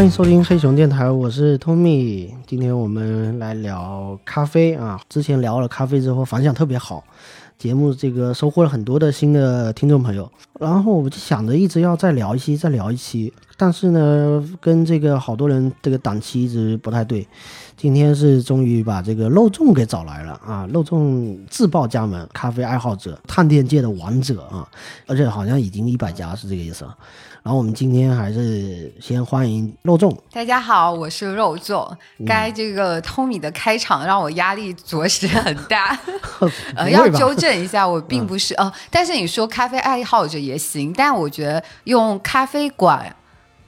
欢迎收听黑熊电台，我是 Tommy。今天我们来聊咖啡啊。之前聊了咖啡之后，反响特别好，节目这个收获了很多的新的听众朋友。然后我就想着一直要再聊一期，再聊一期，但是呢，跟这个好多人这个档期一直不太对。今天是终于把这个肉粽给找来了啊！肉粽自报家门，咖啡爱好者，探店界的王者啊！而且好像已经一百家是这个意思。然后我们今天还是先欢迎肉粽。大家好，我是肉粽。该这个 Tommy 的开场让我压力着实很大。呃，要纠正一下，我并不是呃，但是你说咖啡爱好者也行，但我觉得用咖啡馆。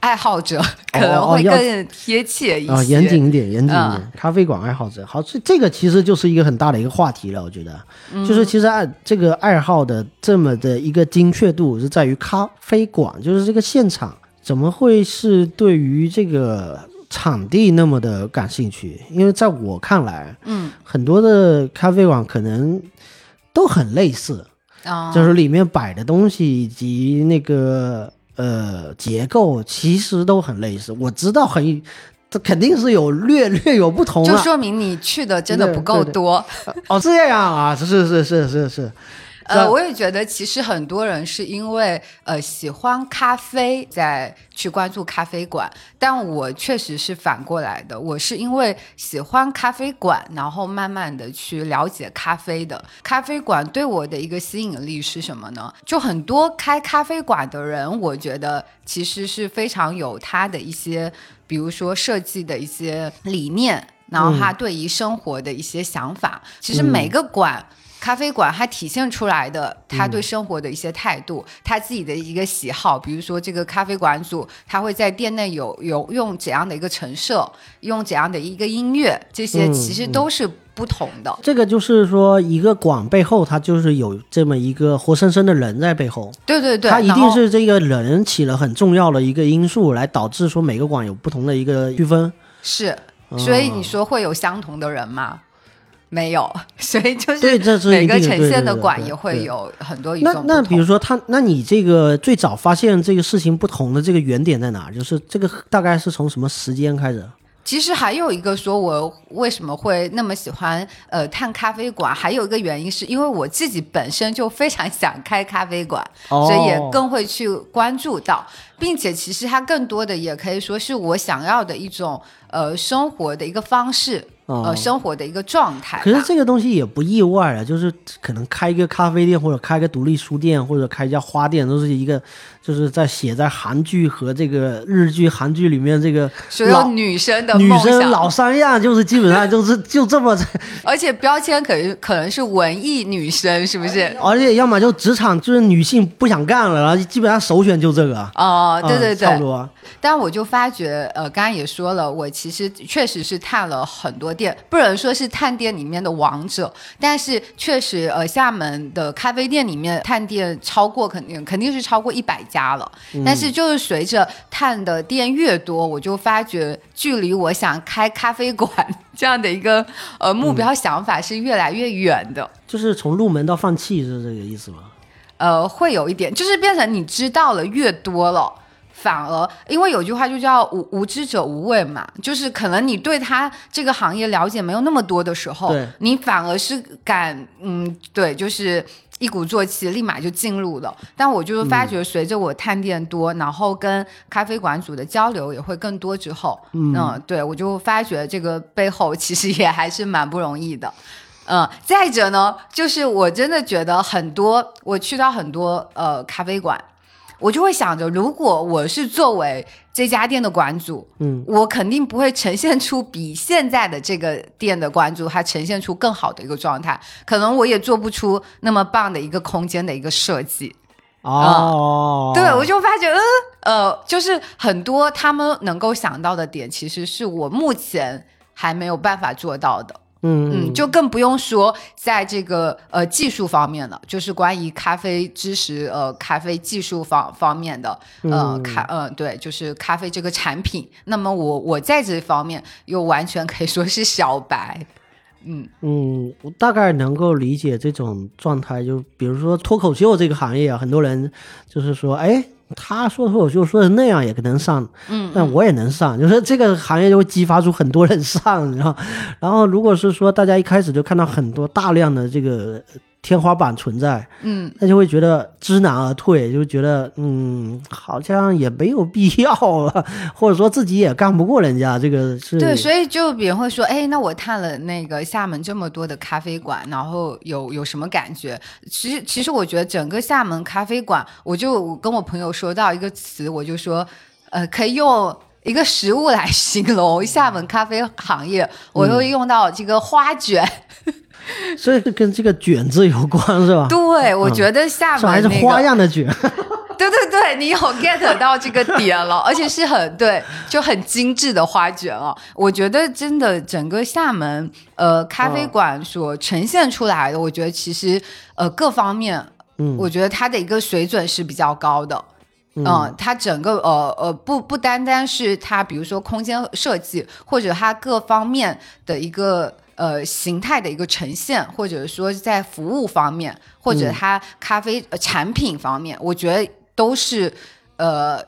爱好者可能会更贴切一些啊，严谨一点，严谨一点。咖啡馆爱好者，好，这这个其实就是一个很大的一个话题了。我觉得，就是其实爱这个爱好的这么的一个精确度是在于咖啡馆，就是这个现场怎么会是对于这个场地那么的感兴趣？因为在我看来，嗯，很多的咖啡馆可能都很类似啊，就是里面摆的东西以及那个。呃，结构其实都很类似，我知道很，这肯定是有略略有不同，就说明你去的真的不够多。哦，这样啊，是是是是是。呃，我也觉得，其实很多人是因为呃喜欢咖啡，在去关注咖啡馆。但我确实是反过来的，我是因为喜欢咖啡馆，然后慢慢的去了解咖啡的。咖啡馆对我的一个吸引力是什么呢？就很多开咖啡馆的人，我觉得其实是非常有他的一些，比如说设计的一些理念，然后他对于生活的一些想法。其实每个馆。咖啡馆它体现出来的，他对生活的一些态度，他自己的一个喜好，比如说这个咖啡馆主，他会在店内有有用怎样的一个陈设，用怎样的一个音乐，这些其实都是不同的。这个就是说，一个馆背后，它就是有这么一个活生生的人在背后。对对对，他一定是这个人起了很重要的一个因素，来导致说每个馆有不同的一个区分。是，所以你说会有相同的人吗？没有，所以就是每个呈现的馆也会有很多那那比如说他，那你这个最早发现这个事情不同的这个原点在哪？就是这个大概是从什么时间开始？其实还有一个说，我为什么会那么喜欢呃探咖啡馆？还有一个原因是因为我自己本身就非常想开咖啡馆，所以也更会去关注到，并且其实它更多的也可以说是我想要的一种呃生活的一个方式。呃，生活的一个状态。可是这个东西也不意外啊，就是可能开一个咖啡店，或者开个独立书店，或者开一家花店，都是一个，就是在写在韩剧和这个日剧、韩剧里面这个所有女生的女生老三样，就是基本上就是就这么。而且标签可能可能是文艺女生，是不是？而且要么就职场就是女性不想干了，然后基本上首选就这个。哦，对对对，差不多。但我就发觉，呃，刚刚也说了，我其实确实是探了很多。店不能说是探店里面的王者，但是确实，呃，厦门的咖啡店里面探店超过肯定肯定是超过一百家了。但是就是随着探的店越多，我就发觉距离我想开咖啡馆 这样的一个呃目标想法是越来越远的。就是从入门到放弃是这个意思吗？呃，会有一点，就是变成你知道了越多了。反而，因为有句话就叫无无知者无畏嘛，就是可能你对他这个行业了解没有那么多的时候，你反而是敢，嗯，对，就是一鼓作气，立马就进入了。但我就是发觉，随着我探店多，然后跟咖啡馆主的交流也会更多之后，嗯，对我就发觉这个背后其实也还是蛮不容易的。嗯，再者呢，就是我真的觉得很多，我去到很多呃咖啡馆。我就会想着，如果我是作为这家店的馆主，嗯，我肯定不会呈现出比现在的这个店的馆主还呈现出更好的一个状态，可能我也做不出那么棒的一个空间的一个设计。哦，对，我就发觉，嗯，呃，就是很多他们能够想到的点，其实是我目前还没有办法做到的。嗯嗯，就更不用说在这个呃技术方面了，就是关于咖啡知识呃咖啡技术方方面的呃咖呃对，就是咖啡这个产品。那么我我在这方面又完全可以说是小白。嗯嗯，我大概能够理解这种状态。就比如说脱口秀这个行业啊，很多人就是说，哎，他说脱口秀说的那样也能上，嗯，但我也能上，就是这个行业就会激发出很多人上，你知道，然后如果是说大家一开始就看到很多大量的这个。天花板存在，嗯，那就会觉得知难而退，就觉得嗯，好像也没有必要了，或者说自己也干不过人家，这个是对，所以就别人会说，哎，那我探了那个厦门这么多的咖啡馆，然后有有什么感觉？其实，其实我觉得整个厦门咖啡馆，我就跟我朋友说到一个词，我就说，呃，可以用一个食物来形容厦门咖啡行业，我又用到这个花卷。所以跟这个卷字有关是吧？对，我觉得厦门还是花样的卷。对对对，你有 get 到这个点了，而且是很对，就很精致的花卷哦。我觉得真的整个厦门呃咖啡馆所呈现出来的，我觉得其实呃各方面，嗯，我觉得它的一个水准是比较高的。嗯，它整个呃呃不不单单是它，比如说空间设计或者它各方面的一个。呃，形态的一个呈现，或者说在服务方面，或者它咖啡产品方面，我觉得都是呃，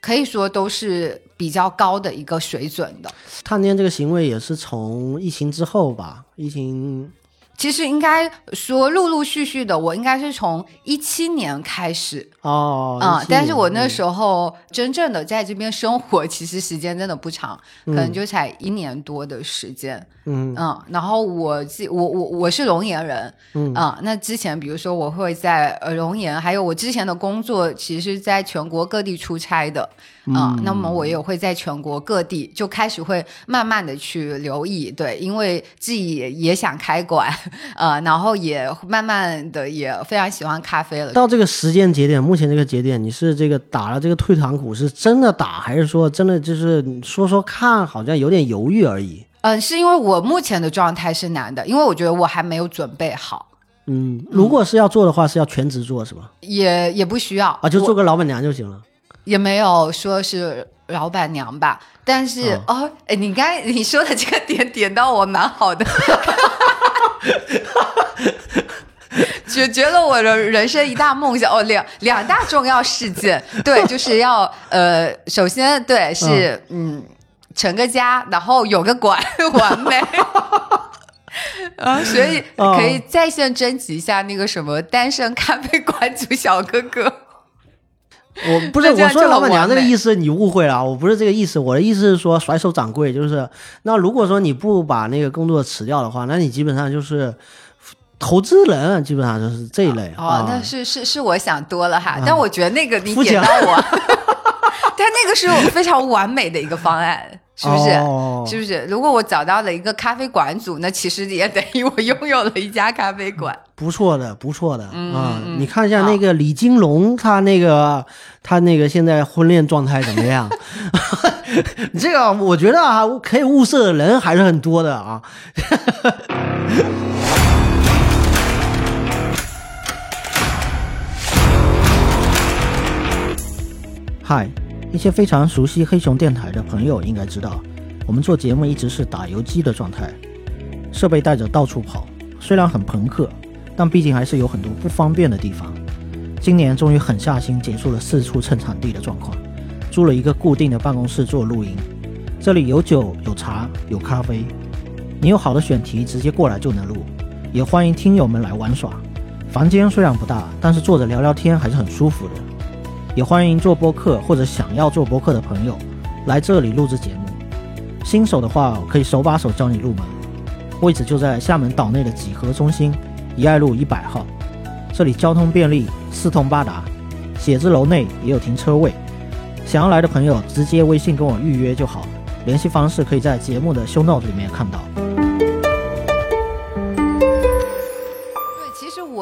可以说都是比较高的一个水准的。探店这个行为也是从疫情之后吧，疫情。其实应该说，陆陆续续的，我应该是从一七年开始哦，啊，但是我那时候真正的在这边生活，其实时间真的不长，可能就才一年多的时间，嗯嗯，然后我自我我我是龙岩人，嗯啊，那之前比如说我会在呃龙岩，还有我之前的工作，其实在全国各地出差的。啊，那么我也会在全国各地就开始会慢慢的去留意，对，因为自己也想开馆，呃，然后也慢慢的也非常喜欢咖啡了。到这个时间节点，目前这个节点，你是这个打了这个退堂鼓，是真的打，还是说真的就是说说看，好像有点犹豫而已？嗯，是因为我目前的状态是难的，因为我觉得我还没有准备好。嗯，如果是要做的话，是要全职做是吧？也也不需要啊，就做个老板娘就行了。也没有说是老板娘吧，但是哦，哎，你刚你说的这个点点到我蛮好的，解决了我的人生一大梦想哦，两两大重要事件，对，就是要呃，首先对是嗯成个家，然后有个馆，完美啊，所以可以在线征集一下那个什么单身咖啡馆主小哥哥。我不是我说老板娘这个意思，你误会了。我不是这个意思，我的意思是说甩手掌柜，就是那如果说你不把那个工作辞掉的话，那你基本上就是投资人，基本上就是这一类。哦，那是是是我想多了哈，但我觉得那个你点到我，但那个是非常完美的一个方案。是不是？是不是？如果我找到了一个咖啡馆主，那其实也等于我拥有了一家咖啡馆。不错的，不错的啊！你看一下那个李金龙，他那个他那个现在婚恋状态怎么样？这个我觉得啊，可以物色的人还是很多的啊。嗨。一些非常熟悉黑熊电台的朋友应该知道，我们做节目一直是打游击的状态，设备带着到处跑，虽然很朋克，但毕竟还是有很多不方便的地方。今年终于狠下心结束了四处蹭场地的状况，租了一个固定的办公室做录音。这里有酒有茶有咖啡，你有好的选题直接过来就能录，也欢迎听友们来玩耍。房间虽然不大，但是坐着聊聊天还是很舒服的。也欢迎做播客或者想要做播客的朋友来这里录制节目。新手的话，可以手把手教你入门。位置就在厦门岛内的几何中心，怡爱路一百号。这里交通便利，四通八达，写字楼内也有停车位。想要来的朋友，直接微信跟我预约就好。联系方式可以在节目的 show note 里面看到。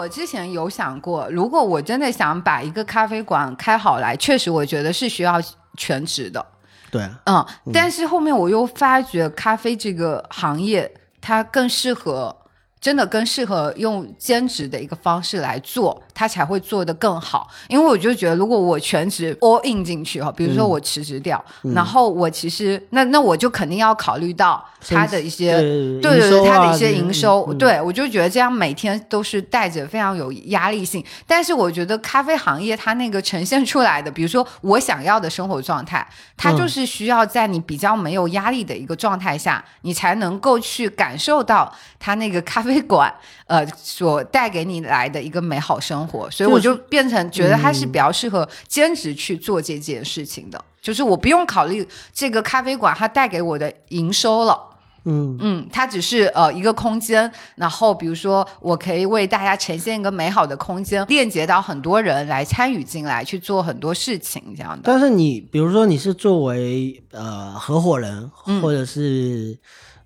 我之前有想过，如果我真的想把一个咖啡馆开好来，确实我觉得是需要全职的。对，嗯，但是后面我又发觉，咖啡这个行业它更适合，真的更适合用兼职的一个方式来做，他才会做得更好。因为我就觉得，如果我全职 all in 进去哈，比如说我辞职掉，然后我其实那那我就肯定要考虑到他的一些对对对对，他的一些营收，嗯对我就觉得这样每天都是带着非常有压力性。但是我觉得咖啡行业它那个呈现出来的，比如说我想要的生活状态，它嗯就是需要在你比较没有压力的一个状态下，你才能够去感受到它那个咖啡馆呃所带给你来的一个美好生活。所以我就变成觉得它是比较适合兼职去做这件事情的，就是我不用考虑这个咖啡馆它带给我的营收了。嗯嗯，它只是呃一个空间，然后比如说我可以为大家呈现一个美好的空间，链接到很多人来参与进来去做很多事情，这样的。但是你比如说你是作为呃合伙人嗯或者是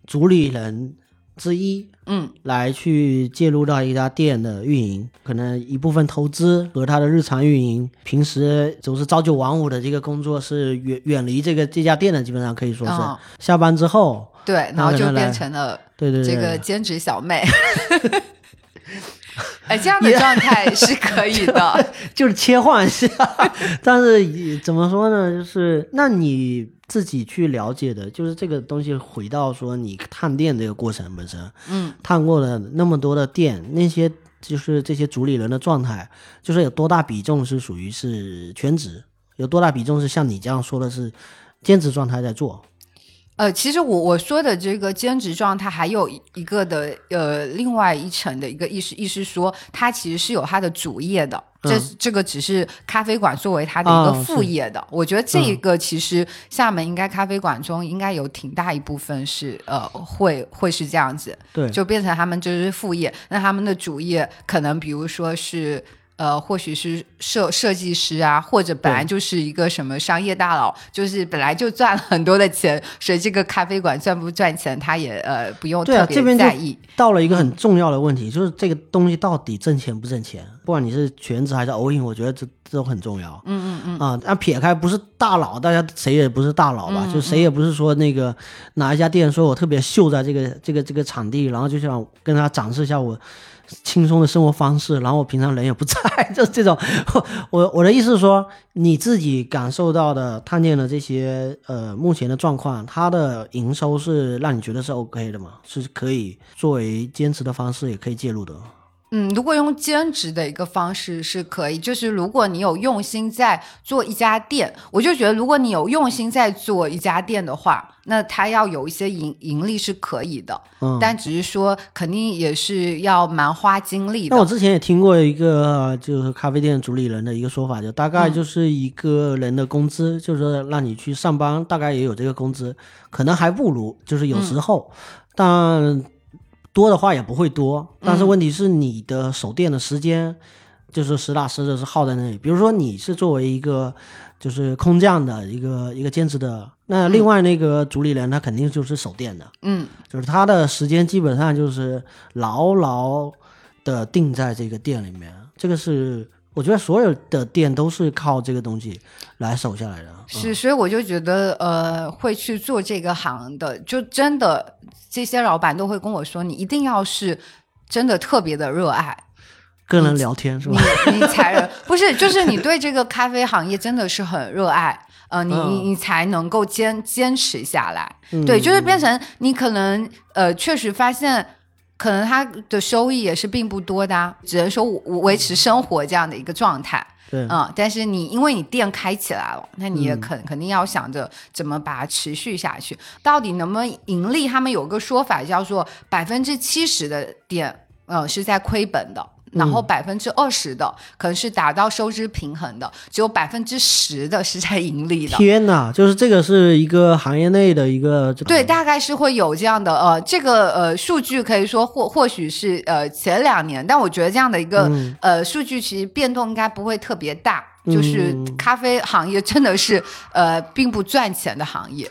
主理人之一，嗯。来去介入到一家店的运营，可能一部分投资和他的日常运营，平时总是朝九晚五的这个工作是远远离这个这家店的，基本上可以说是、嗯下班之后，对，然后就变成了对对对，这个兼职小妹。哎，这样的状态是可以的。就是切换一下，但是怎么说呢？就是那你自己去了解的，就是这个东西回到说你探店这个过程本身，嗯，探过了那么多的店，那些就是这些主理人的状态，就是有多大比重是属于是全职，有多大比重是像你这样说的是兼职状态在做？呃，其实我我说的这个兼职状态，还有一个的呃，另外一层的一个意思，意思说它其实是有它的主业的，这、这个只是咖啡馆作为它的一个啊副业的。我觉得这一个其实厦门应该咖啡馆中应该有挺大一部分是呃会会是这样子，对，就变成他们就是副业，那他们的主业可能比如说是。呃，或许是设设计师啊，或者本来就是一个什么商业大佬，就是本来就赚了很多的钱，所以这个咖啡馆赚不赚钱，他也呃不用对啊特这边就别在意。到了一个很重要的问题，就是这个东西到底挣钱不挣钱？不管你是全职还是 all in，我觉得这这都很重要。嗯嗯嗯。啊，那撇开不是大佬，大家谁也不是大佬吧？就谁也不是说那个哪一家店说我特别秀在这个这个这个场地，然后就想跟他展示一下我轻松的生活方式，然后我平常人也不在，就是这种。我我的意思是说，你自己感受到的、探见的这些呃目前的状况，它的营收是让你觉得是 OK 的嘛？是可以作为坚持的方式，也可以介入的。嗯，如果用兼职的一个方式是可以，就是如果你有用心在做一家店，我就觉得如果你有用心在做一家店的话，那它要有一些盈盈利是可以的，嗯，但只是说肯定也是要蛮花精力的。那我之前也听过一个就是咖啡店主理人的一个说法，就大概就是一个人的工资，就是说让你去上班，大概也有这个工资，可能还不如，就是有时候，但多的话也不会多。但是问题是你的守店的时间，就是实打实的是耗在那里。比如说你是作为一个就是空降的一个一个兼职的，那另外那个主理人他肯定就是守店的，嗯，就是他的时间基本上就是牢牢的定在这个店里面。这个是我觉得所有的店都是靠这个东西来守下来的。是，所以我就觉得，呃，会去做这个行的，就真的这些老板都会跟我说，你一定要是真的特别的热爱，跟人聊天是吧？你你才能 不是，就是你对这个咖啡行业真的是很热爱，呃，你你你才能够坚坚持下来。对，就是变成你可能呃，确实发现。可能他的收益也是并不多的、啊，只能说维持生活这样的一个状态。对，嗯，但是你因为你店开起来了，那你也肯、肯定要想着怎么把它持续下去，到底能不能盈利？他们有个说法叫做百分之七十的店，呃，是在亏本的。然后百分之二十的可能是达到收支平衡的，只有百分之十的是在盈利的。天哪，就是这个是一个行业内的一个对，大概是会有这样的呃，这个呃数据可以说或或许是呃前两年，但我觉得这样的一个、呃数据其实变动应该不会特别大。就是咖啡行业真的是呃并不赚钱的行业。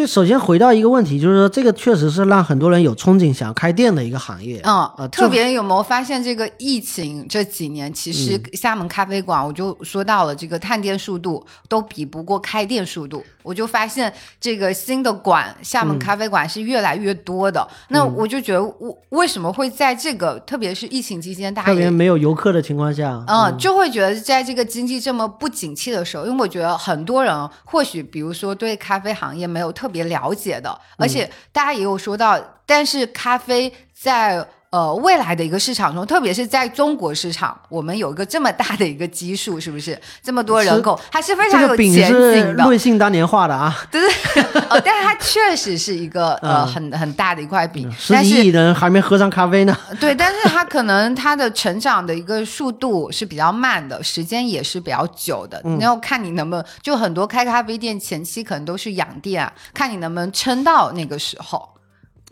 对，首先回到一个问题，就是说这个确实是让很多人有憧憬想开店的一个行业。嗯，呃特别有没有发现这个疫情这几年，其实嗯。厦门咖啡馆，我就说到了这个探店速度都比不过开店速度，我就发现这个新的馆，厦嗯。门咖啡馆是越来越多的。那我就觉得，我为什么会在这个特别是疫情期间，大家也特别没有游客的情况下，嗯，就会觉得在这个经济这么不景气的时候，因为我觉得很多人或许比如说对咖啡行业没有特别了解的，而且大家也有说到，但是咖啡在。呃，未来的一个市场中，特别是在中国市场，我们有一个这么大的一个基数，是不是这么多人口，还是非常这个饼有前是景的。瑞幸当年画的啊，对对，呃，但是它确实是一个呃嗯很很大的一块饼，十但是几亿人还没喝上咖啡呢。对，但是它可能它的成长的一个速度是比较慢的，时间也是比较久的。嗯你要看你能不能，就很多开咖啡店前期可能都是养店啊，看你能不能撑到那个时候。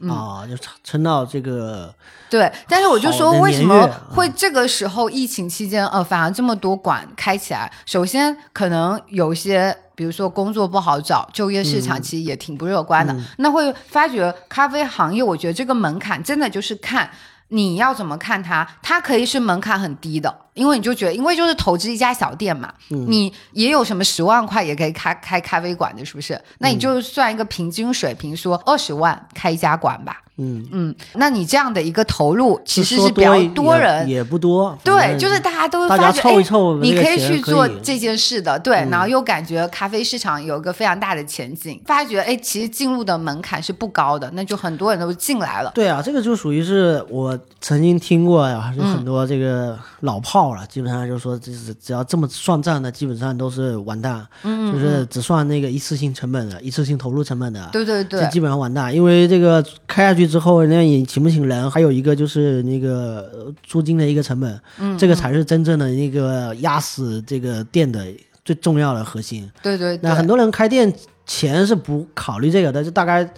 嗯啊，就撑撑到这个对，但是我就说，为什么会这个时候疫情期间，呃，反而这么多馆开起来？首先，可能有些，比如说工作不好找，就业市嗯场其实也挺不乐观的。那会发觉咖啡行业，我觉得这个门槛真的就是看。你要怎么看它？它可以是门槛很低的，因为你就觉得，因为就是投资一家小店嘛，嗯你也有什么十万块也可以开开咖啡馆的，是不是？那你嗯就算一个平均水平，说二十万开一家馆吧。嗯，嗯，那你这样的一个投入其实是比较多人，也不多，对，就是大家都发觉，家凑一哎你可以去做这件事的，对，然后又感觉咖啡市场有一个非常大的前景，发觉哎，其实进入的门槛是不高的，那就很多人都进来了。对啊，这个就属于是我曾经听过呀，有嗯很多这个老炮了，基本上就是说，就是只要这么算账的，基本上都是完蛋，嗯，就是只算那个一次性成本的、一次性投入成本的，对对对，这基本上完蛋。因为这个开下去之后，人家也请不请人，还有一个就是那个呃租金的一个成本，嗯，这个才是真正的那个压死这个店的最重要的核心。对对对，那很多人开店前是不考虑这个的，就大概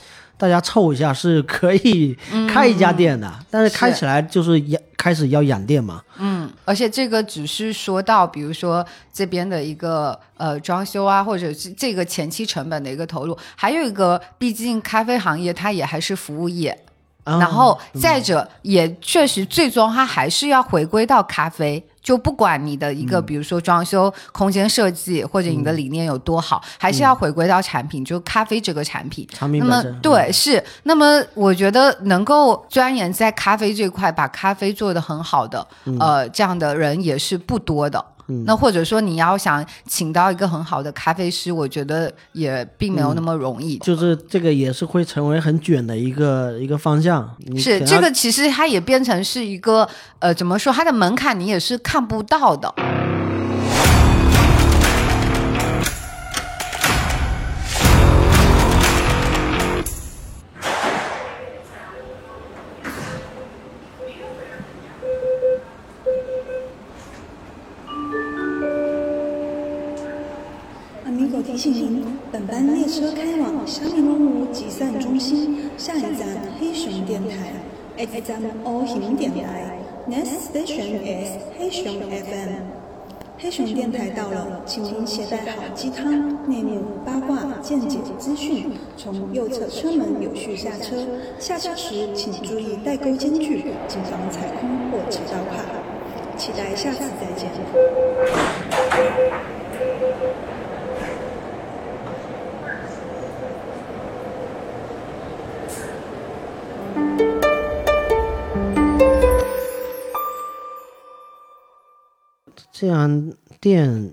大家凑一下是可以开一家店的，但是开起来就是养开始要养店嘛。嗯，而且这个只是说到，比如说这边的一个呃装修啊，或者是这个前期成本的一个投入，还有一个，毕竟咖啡行业它也还是服务业，啊然后再者，也确实最终它还是要回归到咖啡。就不管你的一个，比如说装修、空间设计，或者你的理念有多好，还是要回归到产品，就咖啡这个产品。产品那么对是，那么我觉得能够钻研在咖啡这块，把咖啡做得很好的，嗯呃，这样的人也是不多的。那或者说你要想请到一个很好的咖啡师，我觉得也并没有那么容易。就是这个也是会成为很卷的一个一个方向。是这个，其实它也变成是一个呃，怎么说？它的门槛你也是看不到的。台，X 站 O 型电台，Next station is 黑熊 FM。黑熊电台到了，请您携带好鸡汤、内幕、八卦、见解、资讯，从右侧车门有序下车。下车时请注意带钩间距，谨防踩空或挤到卡。期待下次再见。这样店，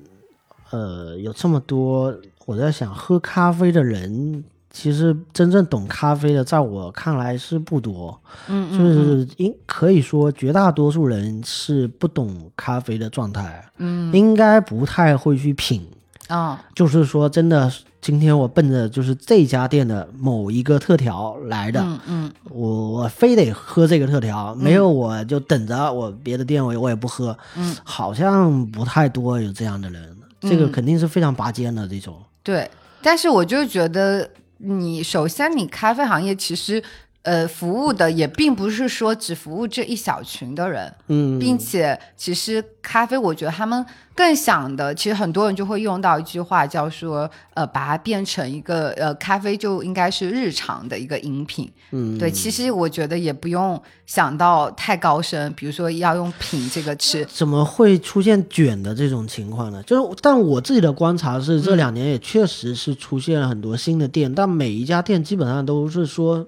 呃，有这么多，我在想，喝咖啡的人，其实真正懂咖啡的，在我看来是不多。嗯就是应可以说，绝大多数人是不懂咖啡的状态，嗯应该不太会去品。啊就是说，真的，今天我奔着就是这家店的某一个特调来的，嗯嗯。我我非得喝这个特调，没有我就等着我别的店我我也不喝，嗯，好像不太多有这样的人，这个嗯肯定是非常拔尖的这种，对。但是我就觉得，你首先你咖啡行业其实。呃服务的也并不是说只服务这一小群的人，嗯，并且其实咖啡，我觉得他们更想的，其实很多人就会用到一句话，叫说呃，把它变成一个呃，咖啡就应该是日常的一个饮品。嗯，对，其实我觉得也不用想到太高深，比如说要用品这个吃。怎么会出现卷的这种情况呢？就是，但我自己的观察是，这两年也确实是出现了很多新的店，但每一家店基本上都是说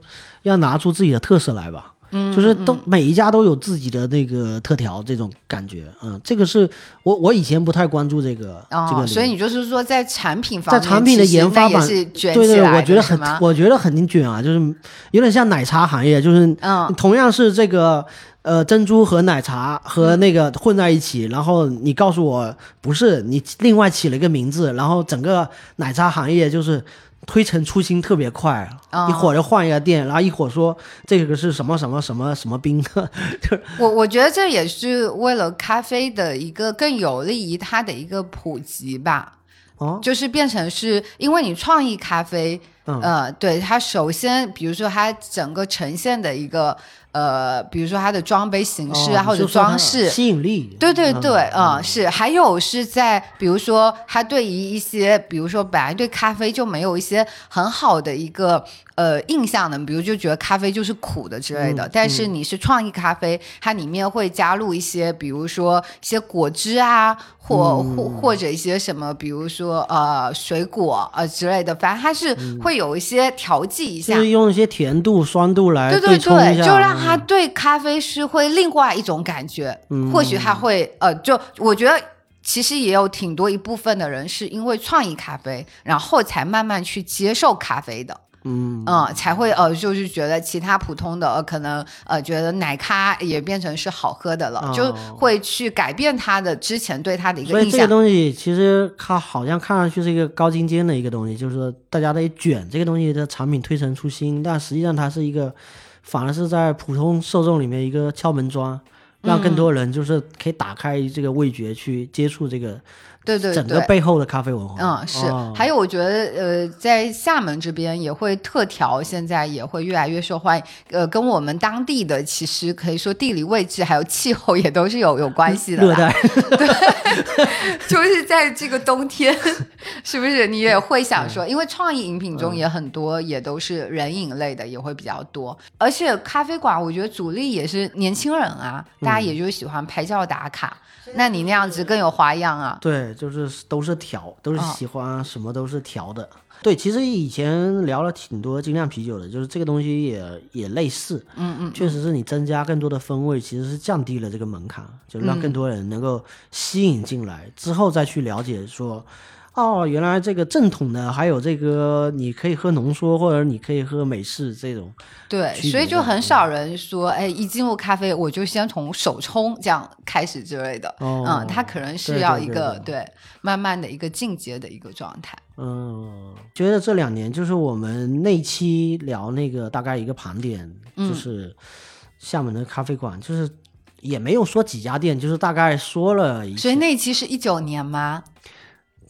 要拿出自己的特色来吧。嗯，就是都每一家都有自己的那个特调，这种感觉。嗯，这个是我我以前不太关注这个、这个所以你就是说，在产品方在面，产品的研发版是卷对对，我觉得很，我觉得很卷啊，就是有点像奶茶行业，就是嗯同样是这个呃珍珠和奶茶和那个混在一起，然后你告诉我不是，你另外起了一个名字，然后整个奶茶行业就是。推陈出新特别快，哦一会儿就换一个店，然后一会儿说这个是什么什么什么什么冰，就是我我觉得这也是为了咖啡的一个更有利于它的一个普及吧。哦，就是变成是因为你创意咖啡，嗯呃，对它首先，比如说它整个呈现的一个呃，比如说它的装杯形式啊，哦或者装饰，吸引力，对对嗯。对，嗯，是，还有是在比如说他对于一些，比如说本来对咖啡就没有一些很好的一个呃印象的，比如就觉得咖啡就是苦的之类的，嗯但是你是创意咖啡，它里面会加入一些，比如说一些果汁啊，或、嗯。或或者一些什么，比如说呃水果呃之类的，反正它是会有一些调剂一下。嗯就是用一些甜度、酸度来对对对，就让他嗯。对咖啡是会另外一种感觉，嗯。或许他会呃，就我觉得。其实也有挺多一部分的人是因为创意咖啡，然后才慢慢去接受咖啡的，嗯嗯，才会呃，就是觉得其他普通的、呃、可能呃，觉得奶咖也变成是好喝的了，哦就会去改变他的之前对他的一个所以这个。东西其实它好像看上去是一个高精尖的一个东西，就是说大家得卷这个东西的产品推陈出新，但实际上它是一个，反而是在普通受众里面一个敲门砖，让更多人就是可以打开这个味觉去接触这个对对整个对。背后的咖啡文化。嗯，是，哦还有我觉得，呃，在厦门这边也会特调，现在也会越来越受欢迎。呃，跟我们当地的其实可以说地理位置还有气候也都是有有关系的啦。热带，就是在这个冬天，是不是你也会想说，因为创意饮品中也很多，也都是人饮类的，也会比较多。而且咖啡馆，我觉得主力也是年轻人啊，大家也就是喜欢拍照打卡。那你那样子更有花样啊。对，就是都是调，都是哦喜欢什么都是调的。对，其实以前聊了挺多精酿啤酒的，就是这个东西也也类似，嗯嗯，确实是你增加更多的风味，其实是降低了这个门槛，就让嗯。更多人能够吸引进来，之后再去了解说，哦，原来这个正统的还有这个你可以喝浓缩或者你可以喝美式这种，对，所以就很少人说，哎，一进入咖啡我就先从手冲这样开始之类的。哦嗯，它可能是要一个对慢慢的一个进阶的一个状态。嗯，觉得这两年就是我们那期聊那个大概一个盘点，嗯就是厦门的咖啡馆，就是也没有说几家店，就是大概说了一所以，那期是一九年吗？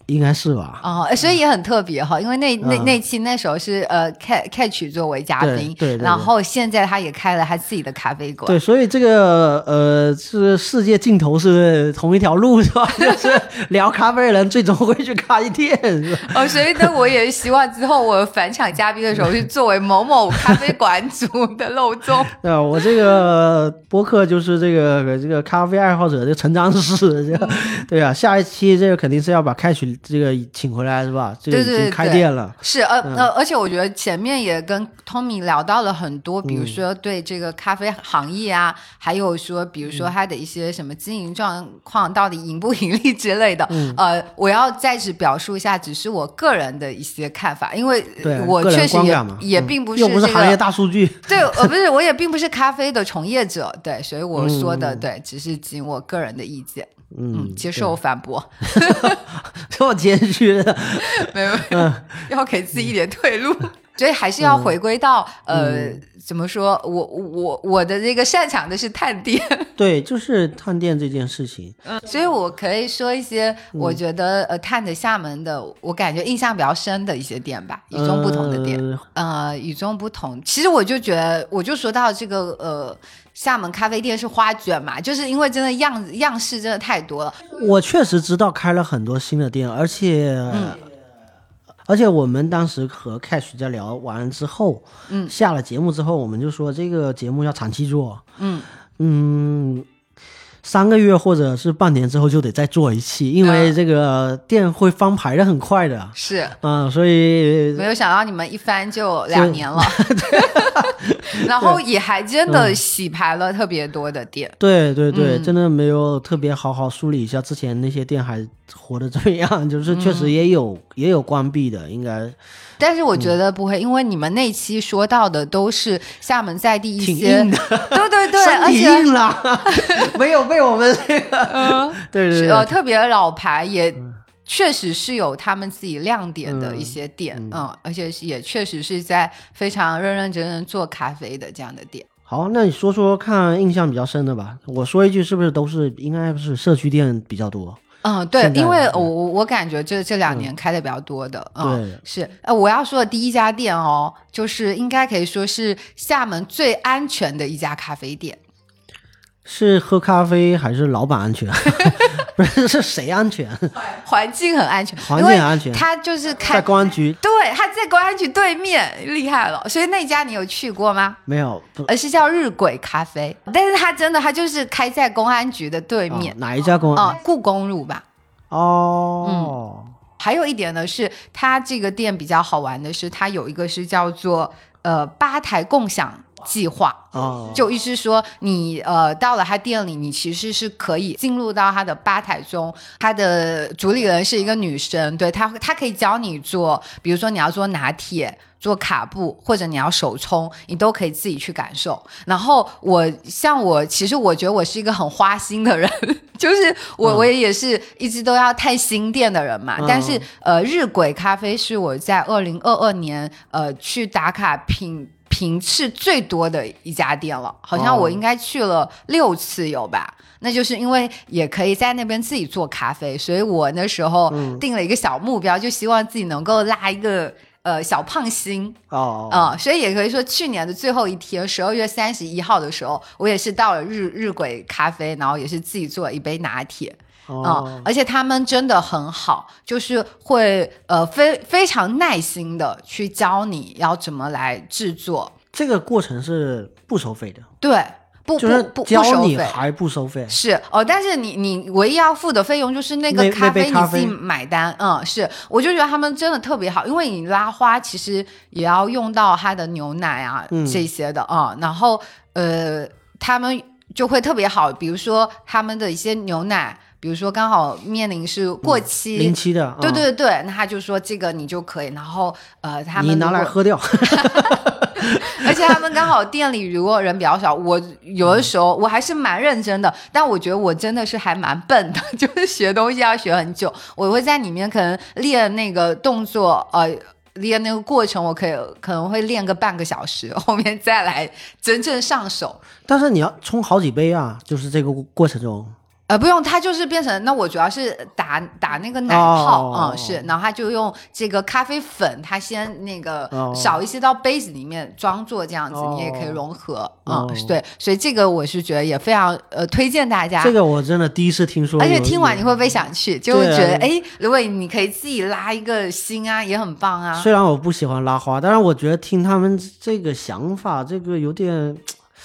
应该是吧？哦，哎所以也很特别哈，因为那那嗯那期那时候是呃 Catch 作为嘉宾，然后现在他也开了他自己的咖啡馆。对，所以这个呃，是世界尽头是同一条路是吧？就是聊咖啡的人最终会去开店，哦，所以呢，我也希望之后我返场嘉宾的时候是作为某某咖啡馆主的漏洞。对吧？我这个播客就是这个这个咖啡爱好者的成长史，这个对啊，下一期这个肯定是要把开许这个请回来是吧？这个已经对对对开店了，是，呃嗯。呃，而且我觉得前面也跟 Tommy 聊到了很多，比如说对这个咖啡行业啊，还有说，比如嗯。说它的一些什么经营状况，到底盈不盈利之类的。嗯。呃，我要在此表述一下，只是我个人的一些看法，因为我确实也也并不是又不是这行业个。大数据，对，呃，不是，我也并不是咖啡的从业者，对，所以我说的、嗯。对，只是仅我个人的意见，嗯嗯，，接受反驳，这么谦虚的，没有，没有要给自己一点退路。所以还是要回归到、呃，怎么说？我我我的这个擅长的是探店，对，就是探店这件事情。嗯所以我可以说一些我觉得呃探的厦门的，我感觉印象比较深的一些店吧，与众不同的店。呃呃，与众不同。其实我就觉得，我就说到这个呃，厦门咖啡店是花卷嘛，就是因为真的样样式真的太多了。我确实知道开了很多新的店，而且，嗯。而且我们当时和 Cash 在聊完之后，嗯。下了节目之后，我们就说这个节目要长期做，嗯。嗯，三个月或者是半年之后就得再做一期，因为嗯。这个店会翻牌的很快的，是。嗯，所以没有想到你们一翻就两年了，然后也还真嗯。的洗牌了特别多的店。对对对，嗯。真的没有特别好好梳理一下之前那些店还活得怎么样，就是确嗯。实也有、也有关闭的，应该但是我觉得不会，因为你们那期说到的都是厦门在地一些，对对对，而且硬了，没有被我们那个，嗯，对对是呃对，特别老牌也。确实是有他们自己亮点的一些店，嗯而且也确实是在非常认认真真做咖啡的这样的店。好，那你说说看印象比较深的吧。我说一句，是不是都是应该是社区店比较多？嗯，对，因为我我我感觉这这两年开的比较多的，嗯，对是，呃，我要说的第一家店哦，就是应该可以说是厦门最安全的一家咖啡店。是喝咖啡还是老板安全？不是，是谁安全？环境很安全，环境很安全他就是开在，公安局对，他在公安局对面，厉害了。所以那家你有去过吗？没有？不而是叫日晷咖啡，但是他真的，他就是开在公安局的对面哦，哪一家公安？哦，故宫路吧。哦，还有一点呢，是它这个店比较好玩的是，它有一个是叫做呃吧台共享计划。哦，就意思说你，呃到了他店里，你其实是可以进入到他的吧台中。他的主理人是一个女生，对她，她可以教你做，比如说你要做拿铁。做卡布或者你要手冲，你都可以自己去感受。然后我像我，其实我觉得我是一个很花心的人，就是我、嗯我也是一直都要探新店的人嘛。嗯但是呃，日晷咖啡是我在二零二二年呃去打卡品频次最多的一家店了，好像哦我应该去了六次有吧。那就是因为也可以在那边自己做咖啡，所以我那时候嗯定了一个小目标，就希望自己能够拉一个呃小胖星哦，啊、所以也可以说去年的最后一天，十二月三十一号的时候，我也是到了日日晷咖啡，然后也是自己做了一杯拿铁。啊、哦，而且他们真的很好，就是会呃非非常耐心的去教你要怎么来制作，这个过程是不收费的，对，不就是不不不教收费。你还不收费。是哦，但是你你唯一要付的费用就是那个咖啡啡。你自己买单，嗯，是，我就觉得他们真的特别好，因为你拉花其实也要用到它的牛奶啊、嗯。这些的啊、然后呃，他们就会特别好，比如说他们的一些牛奶，比如说刚好面临是过期，临期的，对对对对，那他就说这个你就可以，然后呃，他们你拿来喝掉。而且他们刚好店里如果人比较少，我有的时候我还是蛮认真的，但我觉得我真的是还蛮笨的，就是学东西要学很久，我会在里面可能练那个动作，呃。练那个过程，我可以可能会练个半个小时，后面再来真正上手。但是你要冲好几杯啊，就是这个过程中。呃，不用，它就是变成那我主要是打打那个奶哦泡，嗯，是，然后他就用这个咖啡粉，它先那个哦少一些到杯子里面装作这样子，哦你也可以融合，哦嗯，对，所以这个我是觉得也非常呃推荐大家。这个我真的第一次听说，而且听完你会不会想去？就会觉得，哎、如果你可以自己拉一个心啊，也很棒啊。虽然我不喜欢拉花，但是我觉得听他们这个想法，这个有点，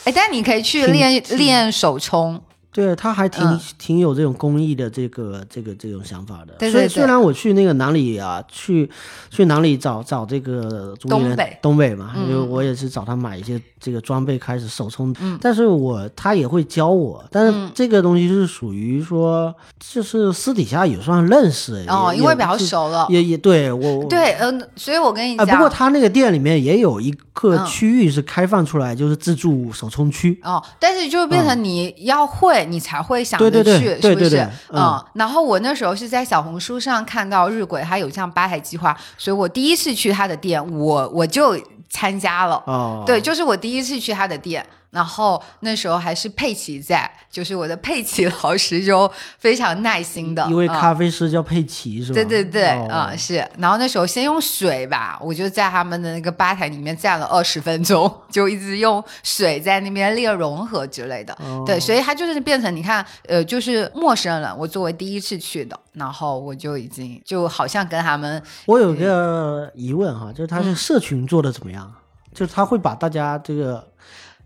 哎，但你可以去练练手冲，对他还挺、嗯。挺有这种公益的这个这个这种想法的。对对对。所以虽然我去那个哪里啊，去去哪里找找这个主理人东北。东北嘛，嗯因为我也是找他买一些这个装备开始手冲，但是我他也会教我，但嗯。是这个东西是属于说就是私底下也算认识哦，因为比较熟了。也也对我对，嗯、所以我跟你啊，讲，不过他那个店里面也有一个嗯。区域是开放出来，就是自助手冲区。哦，但是就变成你要会，贵，你才会想对着去，对对对是不是？嗯然后我那时候是在小红书上看到日晷他有这样吧台计划，所以我第一次去他的店，我我就参加了。哦，对，就是我第一次去他的店，然后那时候还是佩奇在，就是我的佩奇老师就非常耐心的，一位嗯咖啡师叫佩奇是吧？对对对，啊、哦是。然后那时候先用水吧，我就在他们的那个吧台里面站了二十分钟，就一直用水在那边练融合之类的。哦对，所以他就是变成你看，呃，就是陌生人，我作为第一次去的，然后我就已经就好像跟他们我有个疑问哈，就是他嗯是社群做的怎么样？就是他会把大家这个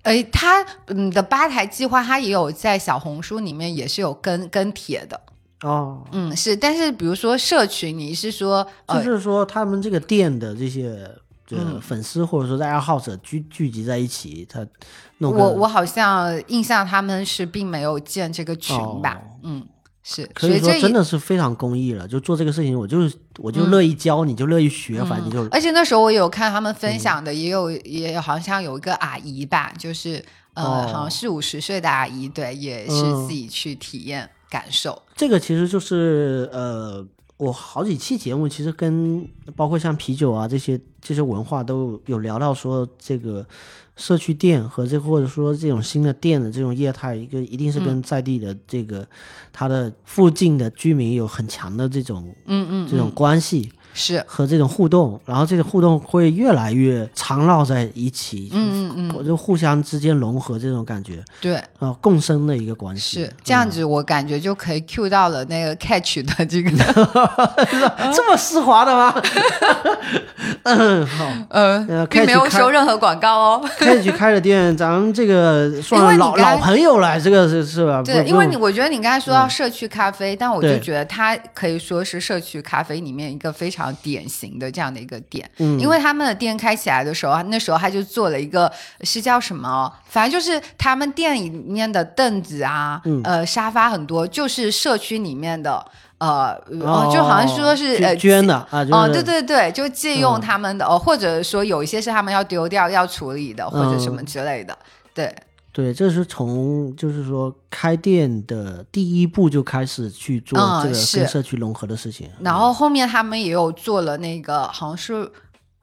诶，他嗯的吧台计划，他也有在小红书里面也是有跟跟帖的，哦，嗯，是。但是比如说社群，你是说呃，就是说他们这个店的这些就是粉丝或者说爱好者聚聚集在一起，他弄我我好像印象他们是并没有建这个群吧，哦嗯，是。可以说所以这真的是非常公益了，就做这个事情，我就我就乐意教，你就乐意学，反正你就而且那时候我有看他们嗯分享的，也有也好像有一个阿姨吧，就是呃，哦好像四五十岁的阿姨，对，也是嗯自己去体验感受。这个其实就是呃，我好几期节目其实跟包括像啤酒啊这些这些文化都有聊到说这个社区店和这或者说这种新的店的这种业态，一个一定是嗯。跟在地的这个、它的附近的居民有很强的这种嗯嗯，这种关系是，和这种互动，然后这个互动会越来越缠绕在一起，嗯嗯嗯，就互相之间融合这种感觉，对。啊，共生的一个关系。是这样子，我感觉就可以 cue 到了那个 catch 的这个，这么丝滑的吗？嗯，好。呃呃，并没有收任何广告哦。catch 开了店，咱们这个算老老朋友了，这个是是吧？对，因为你我觉得你刚才说到社区咖啡，但我就觉得它可以说是社区咖啡里面一个非常典型的这样的一个店，嗯。因为他们的店开起来的时候，那时候他就做了一个是叫什么，反正就是他们店里面的凳子啊，嗯。呃，沙发很多，就是社区里面的。呃，哦就好像说是捐呃捐的啊，哦，对对对，就借用嗯。他们的、哦，或者说有一些是他们要丢掉、要处理的，或者什么嗯。之类的。对，对，这是从就是说开店的第一步就开始去做这个跟社区融合的事情。然后后面他们也有做了那个好像是